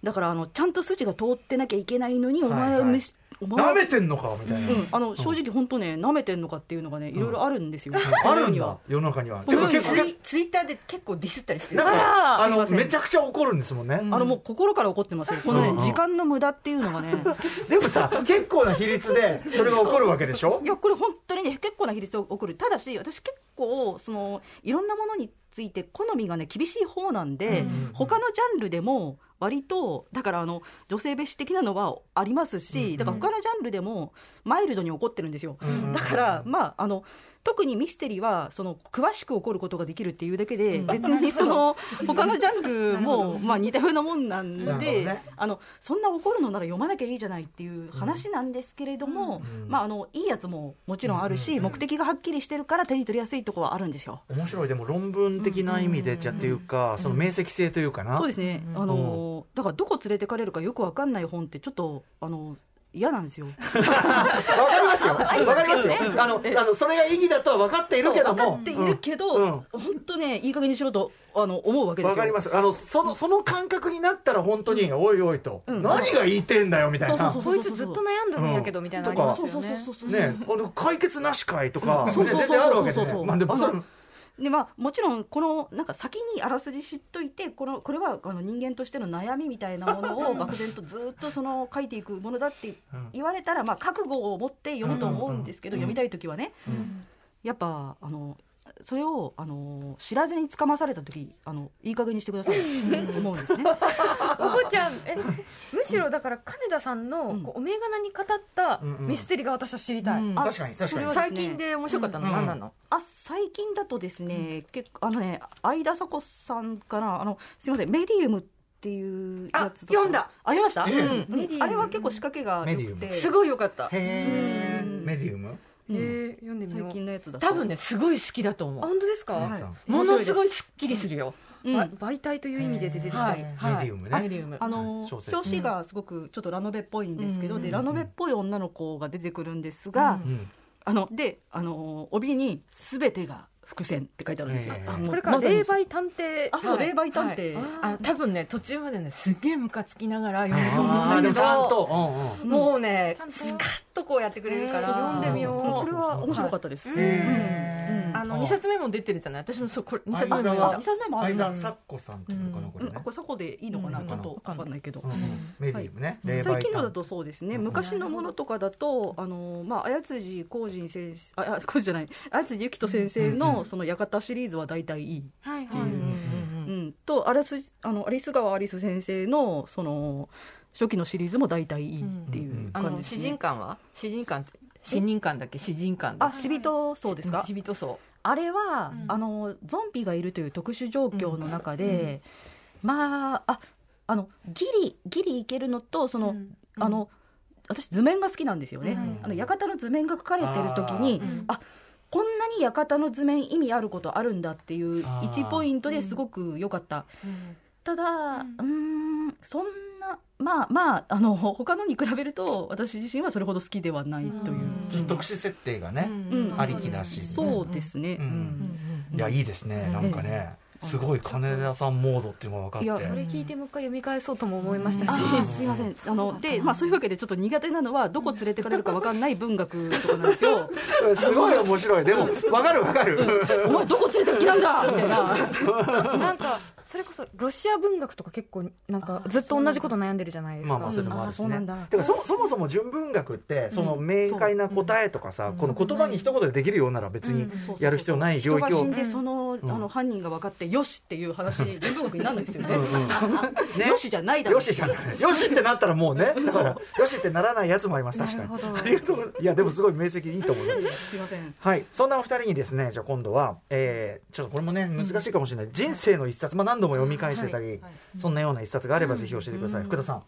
だからあのちゃんと筋が通ってなきゃいけないのに、お前ミスお前は舐めてんのかみたいな。うん、あの正直本当ね舐めてんのかっていうのがねいろいろあるんですよ、あるんだには世の中には。この世にはてか結構ツイツイッターで結構ディスったりしてる。あのめちゃくちゃ怒るんですもんね。あのもう心から怒ってますよ、このね、うん。時間の無駄っていうのがね、[LAUGHS] でもさ結構な比率でそれが起こるわけでしょ？いや、これ、本当にね、結構な比率で起こる、ただし、私、結構その、いろんなものについて、好みがね、厳しい方なんで、うん。他のジャンルでも、割と、だからあの女性蔑視的なのはありますし、だから他のジャンルでも、マイルドに起こってるんですよ。だから、まあ、あの、特にミステリーはその詳しく起こることができるっていうだけで、別にその [LAUGHS] 他のジャンルもまあ似たようなもんなんで、ね。あのそんな怒るのなら読まなきゃいいじゃないっていう話なんですけれども、まあ、あのいいやつももちろんあるし、目的がはっきりしてるから手に取りやすいところはあるんですよ。面白い。でも論文的な意味でじゃっていうかその明晰性というかな。そうですね、あのだからどこ連れてかれるかよくわかんない本ってちょっとあの嫌なんですよ。わかりますよ。わかりますよ。あの、あの、それが意義だとは分かっているけども。分かっているけど、うん本当ねいい加減にしろとあの思うわけですよ。わかります。あの、その、その感覚になったら本当に、おいおいと、ん何が言いてんだよ、みたいな。そうそうこいつずっと悩んでるんやけどみたいなのありますよねそうそうそうそうね、あの解決なしかいとか、ねそうそうそうそう全然あるわけでね。そうそうそうまあでもそれでまあ、もちろんこのなんか先にあらすじ知っといてこのこれはあの人間としての悩みみたいなものを漠然とずっとその書いていくものだって言われたら、まあ、覚悟を持って読むと思うんですけど、読みたい時はね、やっぱあのそれをあの知らずにつかまされた時あのいい加減にしてください。と [LAUGHS] 思うんですね。おこちゃんえ [LAUGHS] むしろだから金田さんのこうお銘柄に語ったミステリーが私は知りたい、う確かに確かに。それはですね。最近で面白かったの何なの？あ最近だとですね、結構あのね相田紗子さんかなあのすみませんメディウムっていうやつ読んだ。あ読みました、ええ。うん。あれは結構仕掛けが良くて。すごいよかった。へー。メディウム？えー読んでみよ最う近のやつだと多分ねすごい好きだとあ思本当ですか、ものすごいすっきりするよ。うん。ば媒体という意味で出てきた、はい。メはい。ディウムね。メディウム。あの表紙がすごくちょっとラノベっぽいんですけど、うん。でラノベっぽい女の子が出てくるんですが、あのであの帯に「すべてが伏線」って書いてあるんですよ。これから霊媒探偵。あそう、霊媒探偵、はい。あ多分ね途中までねすっげえムカつきながら読むと思うんだけどちゃんと、うんうん。もうねスカッとこうやってくれるから。えー読んでみよ。う。これは面白かったです。の2冊目も出てるじゃない？私もそうこれ2冊目は。二冊目もある相沢咲子さん。っていうのかなこれねうん。あこれそこでいいのかな、うんちょっと分かんないけど、うんメディウムね。最近のだ探とそうですね、うん昔のものとかだと、あのまあ、綾辻浩人先生、あ、あ浩人じゃない、綾辻ゆきと先生うんうん。のその館シリーズは大体いい。はいはい、うんうんうん、とアラスあのアリス川アリス先生のその初期のシリーズも大体いいっていうあの詩感じですね。人館は？詩人館？って詩人館だっけ？詩人館だあ、死人そうですか？死人そうあれは、うん。あのゾンビがいるという特殊状況の中で、まあああのギリギリいけるのとその、うん。あの私図面が好きなんですよね、うん。あの館の図面が描かれてる時にあこんなに館の図面意味あることあるんだっていうあー。1ポイントですごく良かった、ただうーんそんなまあまああの [LAUGHS] 他のに比べると私自身はそれほど好きではないという、特殊設定がねうん。ありきだしそうですね、うん。うん。いやいいですね。なんかねすごい金田さんモードっていうのが分かって。いやそれ聞いてもう一回読み返そうとも思いましたし、すいません。あので、まあ、そういうわけでちょっと苦手なのはどこ連れてかれるか分かんない文学とかなんですよ [LAUGHS] すごい面白い。でも分かる分かる。お前どこ連れてきなんだみたいな。[LAUGHS] なんかそれこそロシア文学とか結構なんかずっと同じこと悩んでるじゃないですか、まあまあそれもあるしねそうなんかそそもそも純文学ってその明快な答えとかさ、この言葉に一言でできるようなら別にやる必要ない領域を、人が死んでその,、あの犯人が分かってよしっていう話文学にならないですよね。[LAUGHS] ね。よしじゃないだろよしじゃない。よしってなったらもうね [LAUGHS] そう。よしってならないやつもあります確かに。なるほど。ありがとういやでもすごい明晰でいいと思います。すいません。はい、そんなお二人にですね、じゃあ今度は、えー、ちょっとこれもね、難しいかもしれない、人生の一冊、まあ、何度も読み返してたり、そんなような一冊があれば、ぜひ教えてください、福田さん。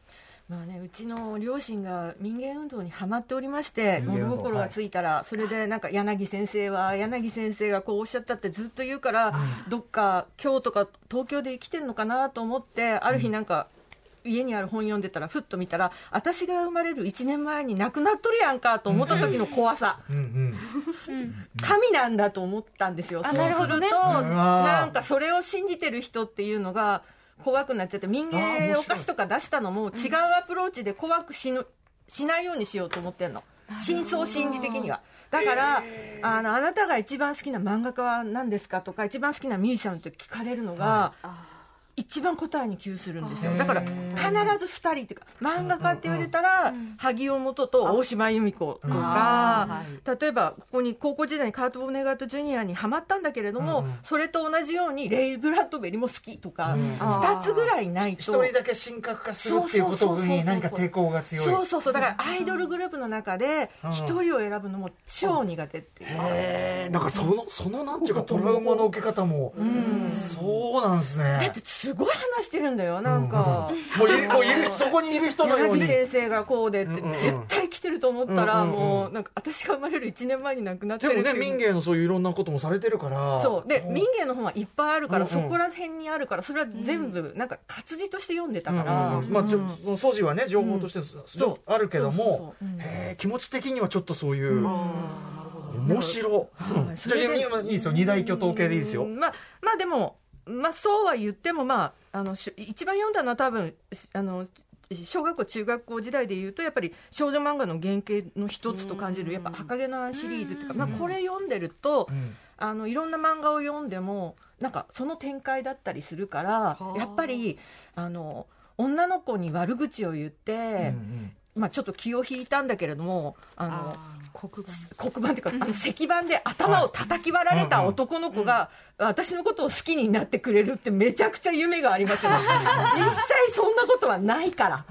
まあね、うちの両親が民芸運動にはまっておりまして物心がついたら、それでなんか柳先生は柳先生がこうおっしゃったってずっと言うから、どっか京都か東京で生きてるのかなと思ってある日なんか、家にある本読んでたらふっと見たら私が生まれる1年前に亡くなっとるやんかと思った時の怖さ、うんうん、神なんだと思ったんですよ、あそうすると、ねなんかそれを信じてる人っていうのが怖くなっちゃって民芸お菓子とか出したのも違うアプローチで怖くしぬしないようにしようと思ってんの。深層心理的には。だから、あのあなたが一番好きな漫画家は何ですかとか一番好きなミュージシャンって聞かれるのが、一番答えに窮するんですよ。だから必ず2人っていうか漫画家って言われたら、萩尾元と大島由美子とか、例えばここに高校時代にカート・ボネガート・ジュニアにハマったんだけれども、それと同じようにレイ・ブラッドベリも好きとか、うん。2つぐらいない一と。人だけ神格化するっていうことに何か抵抗が強い。そうそうそう。だからアイドルグループの中でうん。一人を選ぶのも超苦手っていう、へえ、なんかその、そのなんていうか、トラウマの受け方も、そうなんですね。だってすごい話してるんだよなんか、もういる、もういる、そこにいる人のよう柳に。先生がこうでって、うんうんうん絶対来てると思ったら、うんうんうんもうなんか私が生まれる1年前に亡くなってでもね、るっていう。民芸のそういういろんなこともされてるから。そう。で民芸の本はいっぱいあるから、うんうん。そこら辺にあるからそれは全部なんか活字として読んでたから、うんうんうん。まあ、ちょその素地はね情報としてそうあるけどそうそうもそう。うん。へー気持ち的にはちょっとそういう、うん。面白うん。はい。じゃあいいですよ。二大巨頭系でいいですよ。うん。まあまあでもまあそうは言ってもまああのし一番読んだのは多分あの小学校中学校時代でいうとやっぱり少女漫画の原型の一つと感じるやっぱ「赤毛のアン」シリーズっていうか、まあ、これ読んでると、うんあのいろんな漫画を読んでもなんかその展開だったりするからあ。やっぱりあの女の子に悪口を言って、うんまあ、ちょっと気を引いたんだけれどもあの黒板。黒板っていうかあの石板で頭を叩き割られた男の子が私のことを好きになってくれるってめちゃくちゃ夢がありますよ。[LAUGHS] 実際そんなことはないから、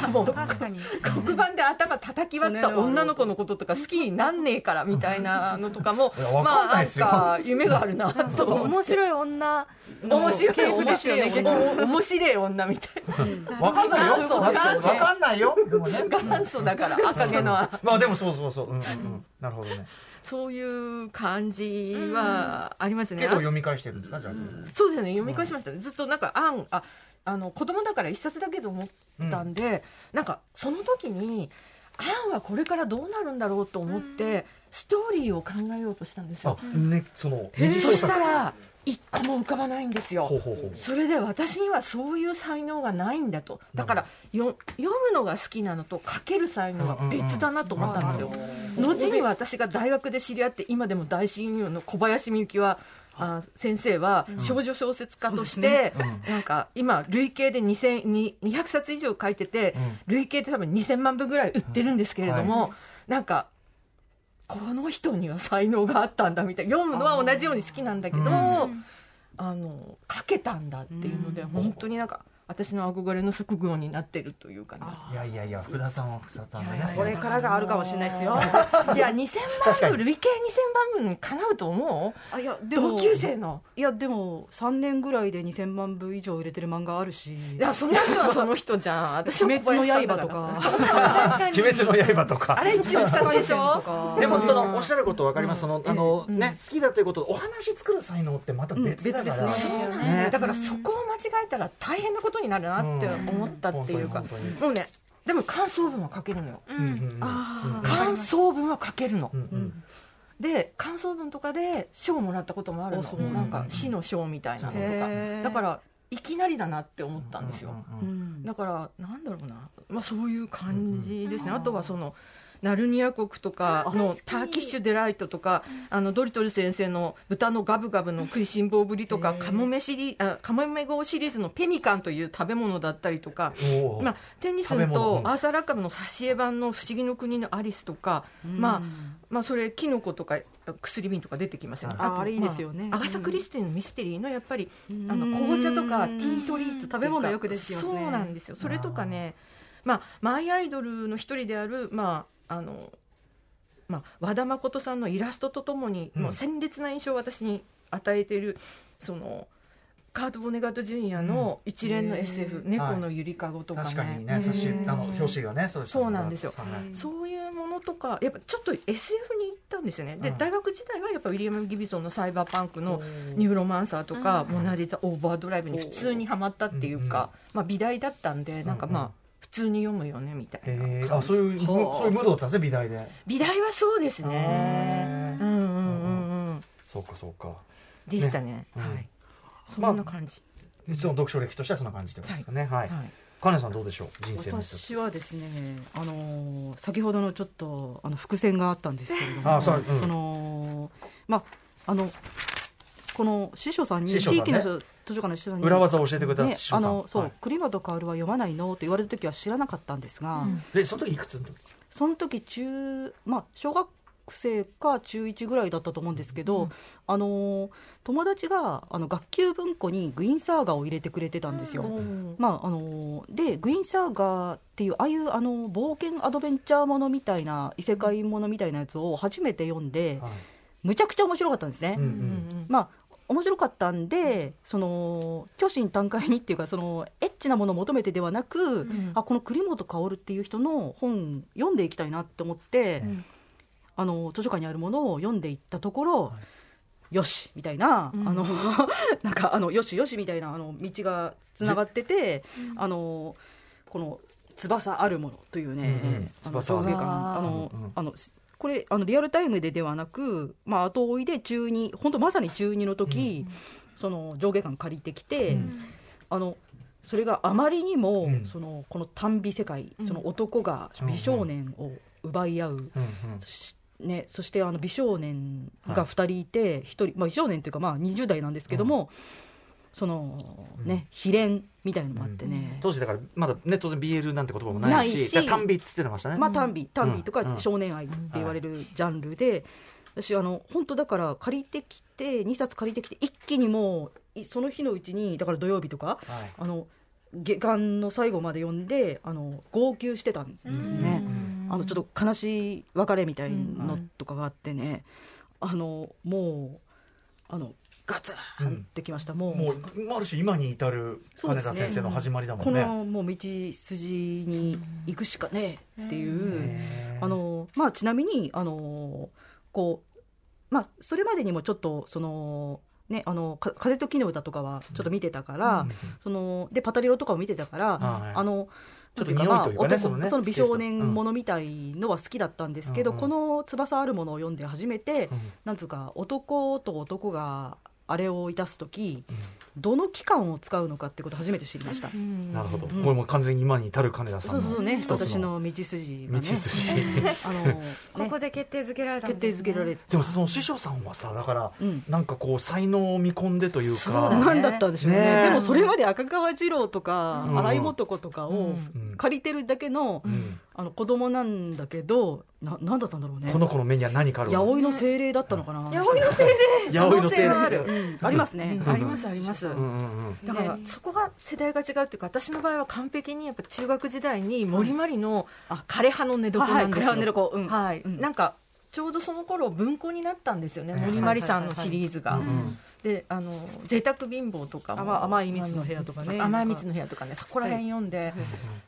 かも黒板で頭叩き割った女の子のこととか好きになんねえからみたいなのとかもいやわかんまあないんか夢があるなと面白い女面白い面白いお面白い女みたいな。わかんないよ。元祖わかんないよ。元祖だから赤毛のまあでもそうそうそう。うんうんうん。なるほどね。そういう感じはありますね。結構読み返してるんですか？じゃあ。そうですね。読み返しましたね、ずっとなんかあんああの子供だから一冊だけと思ったんで、なんかその時にアンはこれからどうなるんだろうと思って、ストーリーを考えようとしたんですよ。あねそのそしたら一個も浮かばないんですよ。ほうほうほうそれで私にはそういう才能がないんだと。だからよ読むのが好きなのと書ける才能は別だなと思ったんですよ。後に私が大学で知り合って今でも大親友の小林美幸はあ先生は少女小説家として、なんか今累計で2000に200冊以上書いてて、累計で多分2000万部ぐらい売ってるんですけれども、なんかこの人には才能があったんだみたいな読むのは同じように好きなんだけど、あの書けたんだっていうので、本当になんか私の憧れの職業になってるというかね。いやいやいや福田さんは福田さんのね。これからがあるかもしれないですよ。[LAUGHS] いや2000確かに。万部累計2000万部にかなうと思うあいやでも同級生の。いやでも3年ぐらいで2000万部以上売れてる漫画あるし。いやその人はその人じゃん。私鬼は滅の刃とか。鬼滅の刃とか。あれ一応作でしょ？でもそのおっしゃること分かります、そのあの、うん。ね好きだということお話作る才能ってまた別だから、うん別ですそうなんだよだからそこを間違えたら大変なことになるなって思ったっていうか、もうねでも感想文は書けるのよ。うん。うんうん感想文は書けるの、うんうん。で感想文とかで賞をもらったこともあるの。なんか詩の賞みたいなのとか。だからいきなりだなって思ったんですよ、うんうんうん。だからなんだろうな、まあ、そういう感じですね、あとはそのナルニア国とかのターキッシュデライトとかあのドリトル先生の豚のガブガブの食いしん坊ぶりとかカモメシリあカモメ号シリーズのペミカンという食べ物だったりとか、まあ、テニスとアーサー・ラッカムの挿絵版の「不思議の国のアリス」とか、まあまあ、それキノコとか薬瓶とか出てきますよね。とああれいいですよね。まあアガサ・クリスティのミステリーのやっぱりうん。あの紅茶とかティートリート食べ物よく出てきますね。そうなんですよ。それとかね。まあマイアイドルの一人であるまああのまあ、和田誠さんのイラストとともに、うん。もう鮮烈な印象を私に与えているそのカート・ボネガート・ジュニアの一連の SF、猫のゆりかごとかね、確かにね、あの表紙がね、そうなんですよ。そういうものとかやっぱちょっと SF に行ったんですよね。で、うん大学時代はやっぱウィリアム・ギビソンのサイバーパンクのニューロマンサーとか、モナ・リザ・オーバードライブに普通にはまったっていうか、まあ、美大だったんでなんかまあ、普通に読むよねみたいなえー、あそういうそういうムードだったんですね美大で。美大はそうですね。うんうんうんうん。そうかそうか。でしたね。うんはい。そまあんな感じ、その読書歴としてはそんな感じってことですかね。はい、はい。カネさんどうでしょう？人生私はですね、あのー先ほどのちょっとあの伏線があったんですけれども、あそううん。そのまああのこの師匠さんに地域の人図書館の師匠さんに。裏技を教えてくれたね師匠さん。あのそう、はい。栗本薫は読まないの？と言われた時は知らなかったんですが、うん。でその時いくつの時？その時中まあ小学生か中1ぐらいだったと思うんですけど、あの友達があの学級文庫にグイーンサーガーを入れてくれてたんですよ。うんまああのでグイーンサーガーっていうああいうあの冒険アドベンチャーものみたいな異世界ものみたいなやつを初めて読んで、はい。むちゃくちゃ面白かったんですね。うんううんん。まあ面白かったんでその虚心坦懐にっていうかそのエッチなものを求めてではなく、ん。あこの栗本薫っていう人の本読んでいきたいなって思って、うん。あの図書館にあるものを読んでいったところ、よしみたいな、うん。あの [LAUGHS] なんかあのよしよしみたいなあの道がつながってて、あのこの翼あるものというね、うんうん。あの翼あの、うんうん。あのこれあのリアルタイムでではなく、まあ、後追いで中2本当まさに中2の時、その上下感借りてきて、うん。あのそれがあまりにも、うん。そのこの短美世界、うん。その男が美少年を奪い合う、うんうん。そしね、そしてあの美少年が2人いて、一人まあ、美少年というかまあ20代なんですけども、そのね、秘伝みたいのもあってね、当時だからまだね当然 BL なんて言葉もないしないし。短美っつってましたね、まあ、短美短美とかうん。少年愛って言われるジャンルで、私あの本当だから借りてきて2冊借りてきて一気にもういその日のうちにだから土曜日とかはい。あの下巻の最後まで読んであの号泣してたんですね。あのちょっと悲しい別れみたいのとかがあってね、あのもうあのガツンってきました、もう。もうある種今に至る金田先生の始まりだもこんね。のもう道筋に行くしかねえっていう、あのまあ、ちなみにあのこう、まあ、それまでにもちょっとその、ね、あのか風と木の歌とかはちょっと見てたから、うんそのでパタリロとかを見てたから、はいあのちょっと匂いというかねまあそのね男その美少年ものみたいのは好きだったんですけど、うんうんこの翼あるものを読んで初めて、うん。なんつうか男と男があれをいたす時どの期間を使うのかってことを初めて知りました。なるほど、うん。これも完全に今に至る金田さんのそうそうね。私の道筋がね。道筋。[LAUGHS] あの、ね、ここで決定づけられたん決ですね。定づけられて。でもその師匠さんはさだから、うん。なんかこう才能を見込んでというか。そうだね。何だったんでしょうね。ねえ。でもそれまで赤川次郎とか、うん。荒井素子とかをうん。借りてるだけの,、うん。あの子供なんだけどな何だったんだろうね。この子の目には何かあるわ。八百の精霊だったのかな、八百の精霊。八百のせい可能性はあるうん。ありますね、ありますあります、うんうんうんだからそこが世代が違うっていうか私の場合は完璧にやっぱ中学時代に森まりのあ枯葉の寝床なんですよ、はい枯葉の寝床。うん。はい。うん。なんかちょうどその頃文庫になったんですよねはい森まりさんのシリーズが、であの贅沢貧乏とかも。甘甘い蜜の部屋とかね。甘い蜜の部屋とかねそこら辺読んで、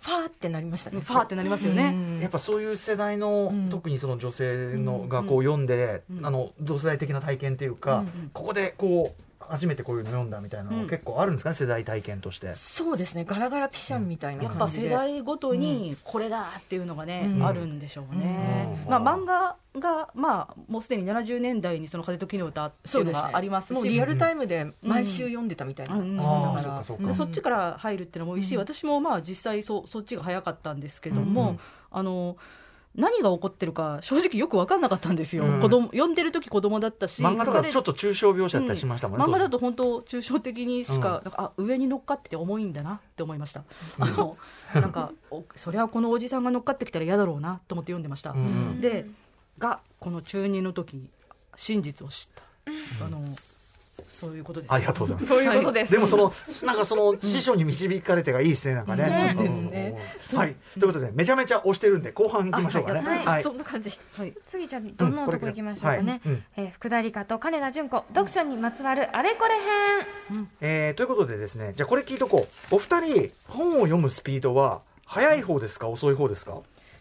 ファーってなりましたね。ファーってなりますよね、うん。やっぱそういう世代の、うん。特にその女性のがこう読んで、うん。あの同世代的な体験っていうか、うん。ここでこう初めてこういうの読んだみたいなの結構あるんですかね、世代体験として。そうですね。ガラガラピシャンみたいなやっぱ世代ごとにこれだっていうのがね、うん。あるんでしょうね、うん。まあ、漫画が、まあ、もうすでに70年代にその風と木の歌っていうのがありますし。もうリアルタイムで毎週読んでたみたいな感じだから、そうかそうかでそっちから入るっていうのもいいし、うん。私もまあ実際そそっちが早かったんですけども、うん。うん。あの何が起こってるか正直よく分かんなかったんですよ、うん。子供読んでる時子供だったし漫画とかちょっとと抽象描写だったりしましたもんね。漫画だ当と本当抽象的にしか,、うん。なんかあ上に乗っかってて重いんだなって思いました、あのなんかおそりゃこのおじさんが乗っかってきたら嫌だろうなと思って読んでました、でがこの中二の時真実を知った、あのそういうことですありがとうございます。そういうことです。でもそのなんかその師匠に導かれてがいいですねなんかね。ねうんですね。うん。はい。ということでめちゃめちゃ押してるんで後半行きましょうかね。あはい。はい。そんな感じ。はい。次じゃあどのとこ行きましょうかね、えー福田理香と金田純子読書にまつわるあれこれ編。えーということでですねじゃあこれ聞いとこう。お二人本を読むスピードは速い方ですか？遅い方ですか？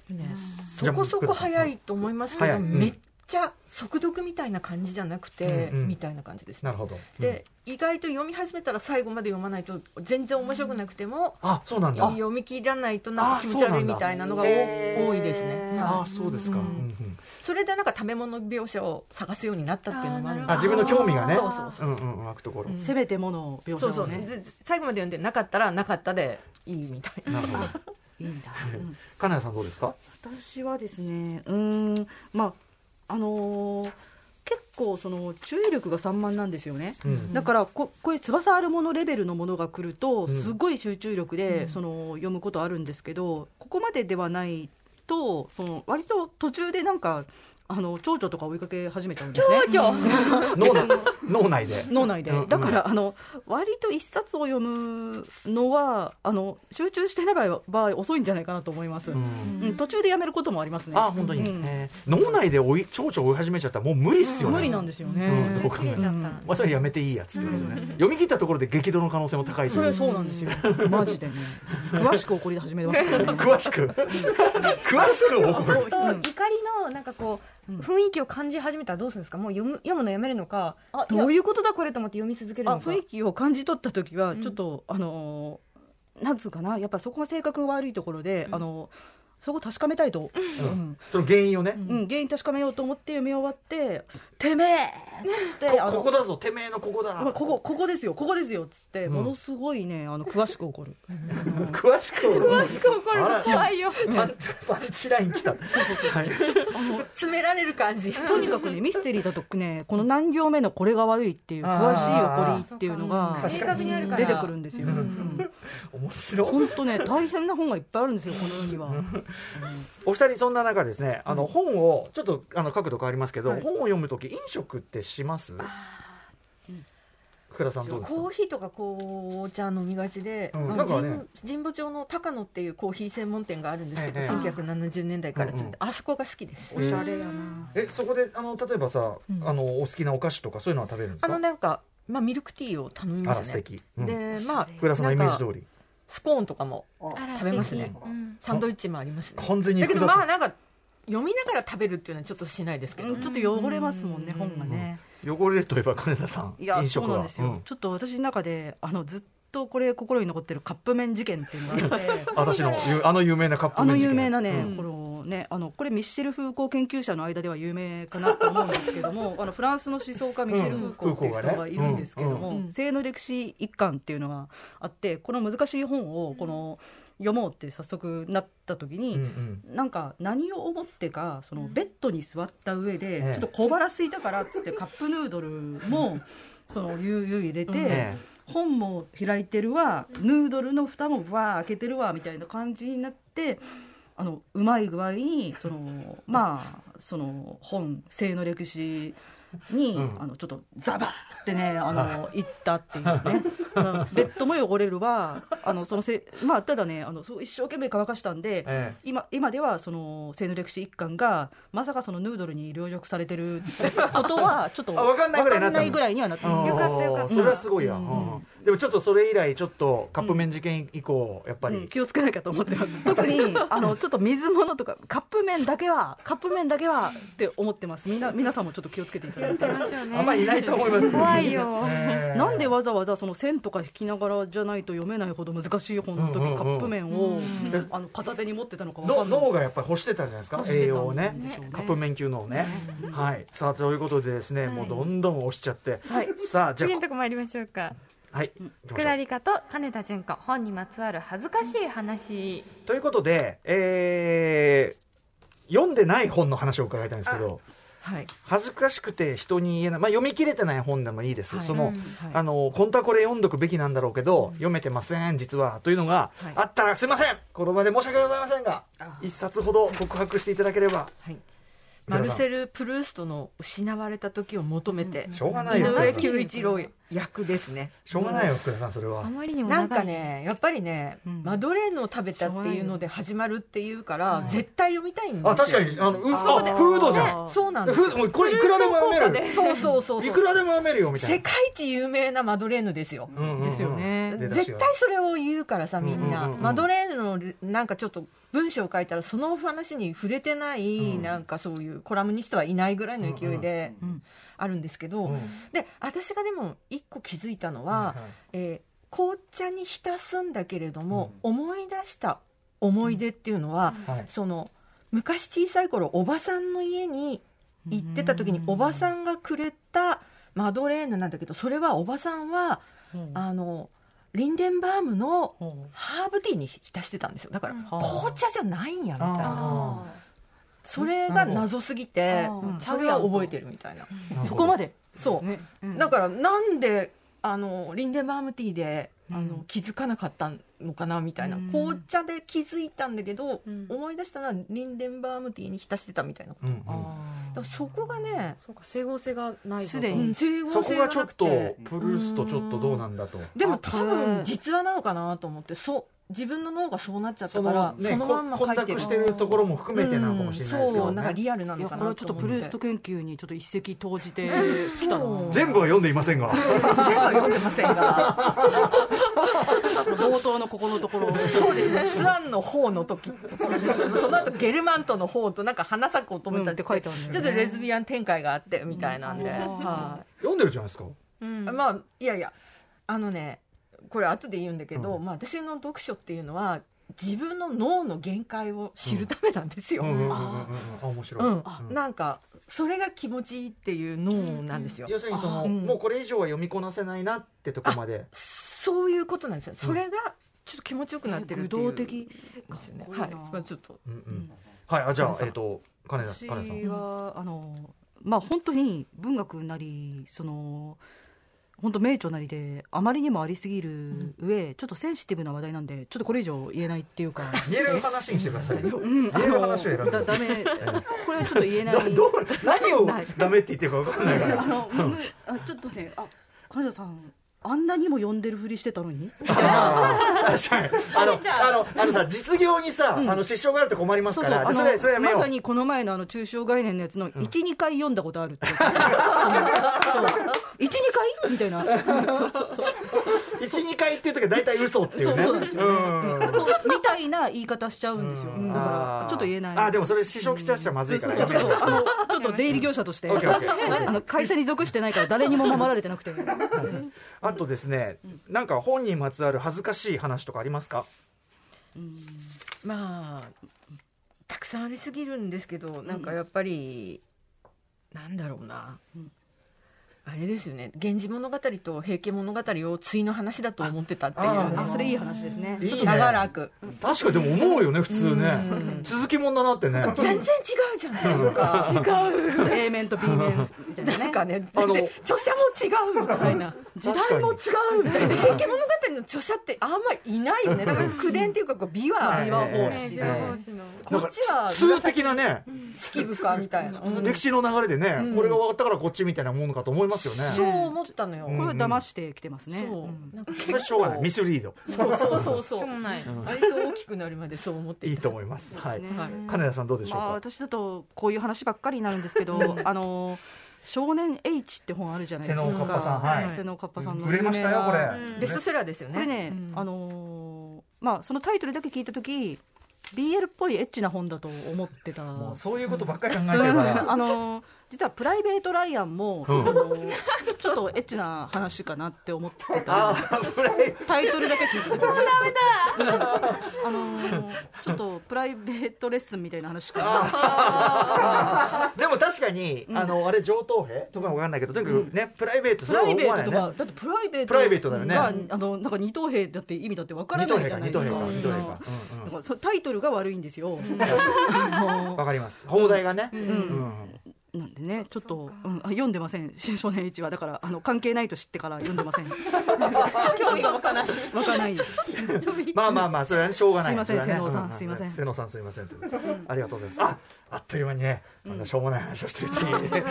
ねそこそこ早いと思いますけど、めっちゃ速読みたいな感じじゃなくて、うんうん。みたいな感じです。ねなるほど。で、意外と読み始めたら最後まで読まないと全然面白くなくても、あそうなんだ。読み切らないとなんか気持ち悪いみたいなのが多いですね、あはい。そうですか。うんうんうん。それでなんか食べ物描写を探すようになったっていうのもある。あ自分の興味がね。そうそうそう。うんうん湧くところ。うん。せめてもの描写そうそう。をねで最後まで読んでなかったらなかったでいいみたいな。なるほど。[LAUGHS] いいんだ、うん。金谷さんどうですか？私はですねうーんまああのー結構その注意力が散漫なんですよね、うん。だからここういう翼あるものレベルのものが来るとうん。すごい集中力で、うん。その読むことあるんですけどここまでではないとその割と途中でなんかあの蝶々とか追いかけ始めちゃうんですね。脳内。脳内で。脳内で、だからあの割と一冊を読むのはあの集中してない場合は場合遅いんじゃないかなと思います、ううんん途中でやめることもありますね。あ本当に、脳内で追い蝶々追い始めちゃったらもう無理っすよね、無理なんですよね、うんどう考えた、まあ、それやめていいやつね、読み切ったところで激怒の可能性も高いですそれそうなんですよ、マジでね、詳しく怒り始めます。[LAUGHS] 詳しく。詳しく怒る。怒りのなんかこう雰囲気を感じ始めたらどうするんですか？もう読む読むのやめるのかあどういうことだこれと思って読み続けるあのか。雰囲気を感じ取った時は、ちょっと、あのーなんつうかな、やっぱそこが性格が悪いところで、あのそこ確かめたいと、うん。その原因をね、うん。原因確かめようと思って読み終わって、てめえって、[LAUGHS] こここだぞ。てめえのここだ。まあここここですよ、ここですよ。っつって、うん。ものすごいね、あの [LAUGHS] 詳しく怒る。詳しく詳しく怒る。の怖いよ。パンチパンチライン来た。はい。詰められる感じ。[LAUGHS] とにかくね、ミステリーだとね、この何行目のこれが悪いっていう、詳しい怒りっていうのが明確から出てくるんですよ。ううん。ん面白い。本当ね、大変な本がいっぱいあるんですよ、この世には。[LAUGHS] お二人そんな中ですねあの本をちょっとあの角度変わりますけど、はい。本を読む時飲食ってします？福田さんどうですか？コーヒーとか紅茶飲みがちで、うん。あのなんかね。神神保町の高野っていうコーヒー専門店があるんですけど、ええ。1970年代から続いて、うんうん。あそこが好きです。おしゃれやな。えそこであの例えばさ、うん。あのお好きなお菓子とかそういうのは食べるんですあかのなんか、まあ、ミルクティーを頼みあますね。ら素敵、うん。でまあ福田さんのイメージ通りスコーンとかも食べますね。サンドイッチもありますね。完全にだけどまあなんか読みながら食べるっていうのはちょっとしないですけど、うんちょっと汚れますもんね、うん。本がね。汚れるといえば金田さんいや、飲食はそうなんですよ。うんちょっと私の中で、あの、ずっとこれ心に残ってるカップ麺事件っていうのがあって。[LAUGHS] 私のゆあの有名なカップあの麺事件。有名なね、うん。このね、あのこれミッシェル・フーコー研究者の間では有名かなと思うんですけども [LAUGHS] あのフランスの思想家ミシェル・フーコーっていう人がいるんですけども、うんうん性の歴史一巻っていうのがあってこの難しい本をこの読もうって早速なった時に、うんうん。なんか何を思ってかそのベッドに座った上で、ええ。ちょっと小腹空いたからっつってカップヌードルも [LAUGHS] その悠々入れて、え本も開いてるわヌードルの蓋もバー開けてるわみたいな感じになってあのうまい具合にそのまあその本性の歴史に、うん。あのちょっとザバーってね [LAUGHS] あの行ったっていうね。あ [LAUGHS] のベッドも汚れるわ。あのそのせまあただねあのそう一生懸命乾かしたんで、え今今ではその性の歴史一巻がまさかそのヌードルに凌辱されてる [LAUGHS] ことはちょっとあわかんないぐらいになったの。わかんないぐらいにはなってよかったよかった。それはすごいや、うん。うん。でもちょっとそれ以来ちょっとカップ麺事件以降やっぱり、うん。気をつけなきゃと思ってます。特にあのちょっと水物とかカップ麺だけはカップ麺だけはって思ってます。みんな皆さんもちょっと気をつけていた気をつけましょうね。あんまりいないと思いますけど怖いよ。えー。なんでわざわざその線とか引きながらじゃないと読めないほど難しい本の時、うんうんうん。カップ麺を、あの片手に持ってたのか脳がやっぱり欲してたんじゃないですか？栄養をね。ね。カップ麺級のをね。はい。さあということでですねもうどんどん押しちゃって。さあじゃ次のとこ参りましょうか。あはい。行きまクしょう。ラリカと金田純子本にまつわる恥ずかしい話。ということでえー読んでない本の話を伺いたいんですけどはい。恥ずかしくて人に言えない、まあ、読み切れてない本でもいいです、はい。その、はい。あの本当はこれ読んどくべきなんだろうけど、読めてません実はというのが、はい。あったらすいません。この場で申し訳ございませんが一冊ほど告白していただければ。はい。マルセル・プルーストの「失われた時を求めて」しょうがないよ。井上久一郎役ですね。しょうがないよ福田さんそれは。あまりにもなんかねやっぱりね、うん。マドレーヌを食べたっていうので始まるっていうから、絶対読みたいんですよ。あ確かにあのうあそうねフードじゃん。そうなんです。よフードもうこれいくらでも読める。そうそうそうそう。いくらでも読めるよみたいな。世界一有名なマドレーヌですよ、うんうんうん。ですよね。出だしが絶対それを言うからさみんな、うんうんうんマドレーヌのなんかちょっと文章を書いたらその話に触れてない、うん。なんかそういうコラムニストはいないぐらいの勢いで。うんあるんですけど、うん。で私がでも一個気づいたのは、はいえー紅茶に浸すんだけれども、思い出した思い出っていうのは、はい。その昔小さい頃おばさんの家に行ってた時におばさんがくれたマドレーヌなんだけどそれはおばさんはうん。あのリンデンバームのうん。ハーブティーに浸してたんですよ。だからうん。紅茶じゃないんやみたいな。あそれが謎すぎてそれは覚えてるみたいな。ーそこまで。そう。だからなんであのリンデンバームティーであのうん気づかなかったのかなみたいな。うん。紅茶で気づいたんだけどうん。思い出したのはリンデンバームティーに浸してたみたいなうんうん。だからそこがねそうか整合性がないぞすでに。うん。整そ合性がこがちょっとプルースとちょっとどうなんだと。でもあ多分実話なのかなと思って。そう自分の脳がそうなっちゃったそからそのまんま書混いてる。濁してるところも含めてなのかもしれないですけうん。どそうなんかねリアルないのやかこれはちょっとプルースト研究にちょっと一石投じてきたなそう全部は読んでいませんが。全部は読んでませんが。[LAUGHS] 冒頭のここのところ。そうですね。スワンの方の時。その後ゲルマントの方となんか花咲く乙女たちうんって書いてね。ちょっとレズビアン展開があってみたいなんで、うん。は読んでるじゃないですか。うん。い、まあいやいや。あのねこれ後で言うんだけど、うん。まあ、私の読書っていうのは自分の脳の限界を知るためなんですよ、あ面白い。うん。うん。なんかそれが気持ちいいっていう脳なんですよ、要するにそのうん。もうこれ以上は読みこなせないなってとこまで。そういうことなんですよ。それがちょっと気持ちよくなってるっていう的ですよね。はい、まあ、ちょっと。うんうん。はいあじゃあえっと金田私金田さん。はあのまあ本当に文学なりその本当名著なりであまりにもありすぎる上、ちょっとセンシティブな話題なんでちょっとこれ以上言えないっていうか。言える話にしてください。ようん。言える話を選んでだダメ。これはちょっと言えない。だどう何をダメって言ってるか分かんないから。あの、むあちょっとねあ彼女さんあんなにも呼んでるふりしてたのに？[LAUGHS] あのあのあのさ実業にさあの失笑があると困りますから。あそれそれやめよう。まさにこの前のあの抽象概念のやつの12、回読んだことあるって。[LAUGHS] 12回？みたいな。12回っていう時は大体嘘っていうね。そう。ですよね。うん。そう。みたいな言い方しちゃうんですよ、うん。だからちょっと言えない。あーでもそれ支障きちゃしちゃまずいから。ちょっとあのちょっと出入り業者として。会社に属してないから誰にも守られてなくてあとですねなんか本にまつわる恥ずかしい話とかありますか？まあたくさんありすぎるんですけどなんかやっぱり、なんだろうな、あれですよね「源氏物語」と「平家物語」を対の話だと思ってたっていう。あそれいい話ですね。いいね。長らく。確かにでも思うよね普通ね。続きもんだなってね。全然違うじゃんっていうか。ちょっと A 面と B 面みたいなね。なんかねあの全然著者も違うみたいな。[LAUGHS] 時代も違うみたいな。平家物語の著者ってあんまりいないよね。だから口伝っていうかこう琵琶琵琶法ね師情報誌のこっちは普通的なね式部かみたいな、うん歴史の流れでねこれが終わったからこっちみたいなものかと思いますよね。そう思ったのよ、うん。これは騙してきてますね、そう、うん。なんかこれしょうがない。ミスリード。そうそうそうそう。割と大きくなるまでそう思っていいと思います。はい。金田さんどうでしょうまあ、か私だとこういう話ばっかりになるんですけどあの少年 H って本あるじゃないですか。瀬能かっぱさん。はい。瀬能かっぱさんの売れましたよこれ。うん。ベストセラーですよね。これね、うん。あのーまあそのタイトルだけ聞いた時 BL っぽいエッチな本だと思ってた。そういうことばっかり考えてるから。あのー実はプライベート・ライアンも、うん。あのちょっとエッチな話かなって思ってた。タイトルだけ聞いてた。け [LAUGHS] どあのちょっとプライベートレッスンみたいな話かな。でも確かに、あのあれ上等兵とかわかんないけどとにかくね、プライベートプライベートとか、だってプライベートプライベートだよね。があのなんか二等兵だって意味だってわからないじゃないですか。二等兵かタイトルが悪いんですよ。[LAUGHS] わかります。放題がね、ううんんなんでね、ちょっと、うん、あ読んでません、新 [LAUGHS] 少年一は、だから、あの関係ないと知ってから読んでません。[LAUGHS] 興味が湧かない。[LAUGHS] わかんないです。まあまあまあそれはねしょうがない。すいません瀬能さんすいません。瀬能さんすいませんとありがとうございます。ああっという間にね、あのしょうもない話をしてるうちに。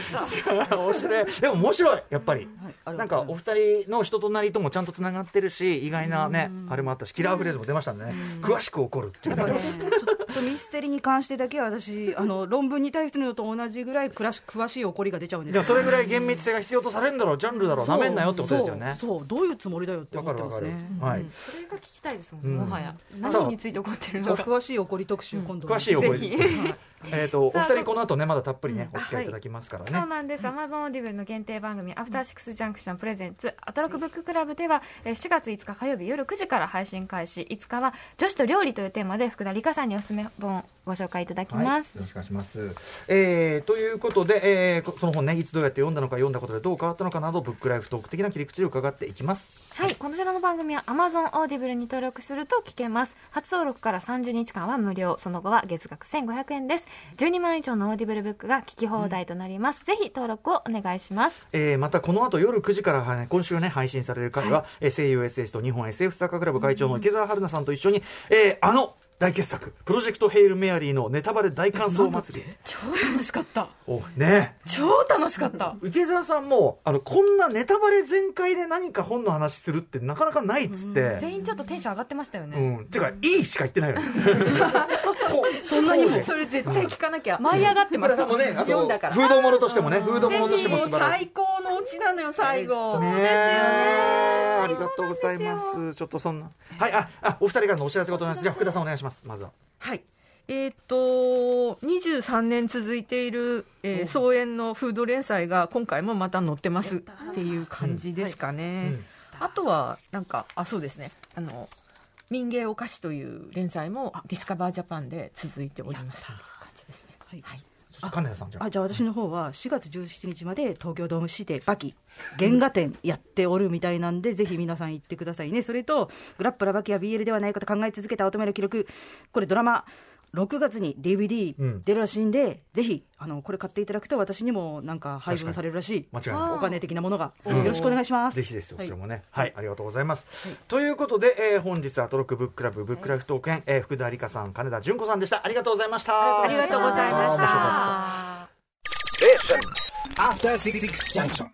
[LAUGHS] 面白い。でも面白いやっぱり、なんかお二人の人となりともちゃんとつながってるし意外なねあれもあったしキラーフレーズも出ましたね。詳しく起こるっていうちょっとミステリに関してだけは私、あの論文に対するのと同じぐらい詳し詳しい怒りが出ちゃうんですでもそれぐらい厳密性が必要とされるんだろうジャンルだろう。なめんなよってことですよね。そう。そうどういうつもりだよって思ってますね。はい。それが聞きたいですもん、うん。もはや。何について怒ってるのか。詳しい怒り特集、今度詳しい怒り。ぜひ [LAUGHS] えっとお二人この後ねまだたっぷりねお付き合いいただきますからね。そうなんです、アマゾンオーディブルの限定番組、アフターシックスジャンクションプレゼンツ、アトロクブッククラブでは、えー4月5日火曜日夜9時から配信開始、5日は女子と料理というテーマで、福田里香さんにおすすめ本をご紹介いただきはい、よます。ろしくお願いします。えー、ということで、えーこその本ね、いつどうやって読んだのか、読んだことでどう変わったのかなど、ブックライフトーク的な切り口で伺っていきます。はい、こちらの番組は Amazon オーディブルに登録すると聞けます。初登録から30日間は無料、その後は月額1500円です。12万以上のオーディブルブックが聞き放題となります。ぜひ登録をお願いします。えーまたこの後夜9時から、はい今週ね、配信される回は、えー声優 SS と日本 SF サッカークラブ会長の池澤春菜さんと一緒に、えーあの大傑作、プロジェクトヘイルメアリーのネタバレ大感想祭り。超楽しかった。おね超楽しかった。池澤さんもあのこんなネタバレ全開で何か本の話するってなかなかないっつって、全員ちょっとテンション上がってましたよね。うん、てかいいしか言ってないよね [LAUGHS] そんなにもそれ絶対聞かなきゃ、舞い上がってました。もね、あの読んだからフードものとしてもね、フードものとしても素晴らしい。最高のオチなのよ最後、ねえありがとうございます。ちょっとそんな。はい、あ、あ、お二人からのお知らせことなんです。じゃあ、福田さんお願いします。まずは。はい。えーっと23年続いている、えー、総演のフード連載が今回もまた載ってますっていう感じですかね。うんあとはなんかあそうですねあの民芸お菓子という連載もディスカバージャパンで続いております。いう感じですね。はい。はい。そして金田さんじゃああじゃあ私の方は4月17日まで東京ドームシティバキ原画展やっておるみたいなんで、ぜひ皆さん行ってくださいね。それとグラップラバキは BL ではないかと考え続けた乙女の記録。これドラマ6月に DVD うん出るらしいんで、ぜひあのこれ買っていただくと私にもなんか配分されるらしい間違いないお金的なものがうんよろしくお願いします、ぜひですよ、こはいちらもね。はい、ありがとうございます。ということで、えー本日アトロックブッククラブブックライフトーク編、えー福田理香さん、金田純子さんでした。ありがとうございました。ありがとうございまし面白かったた。After Six Junction.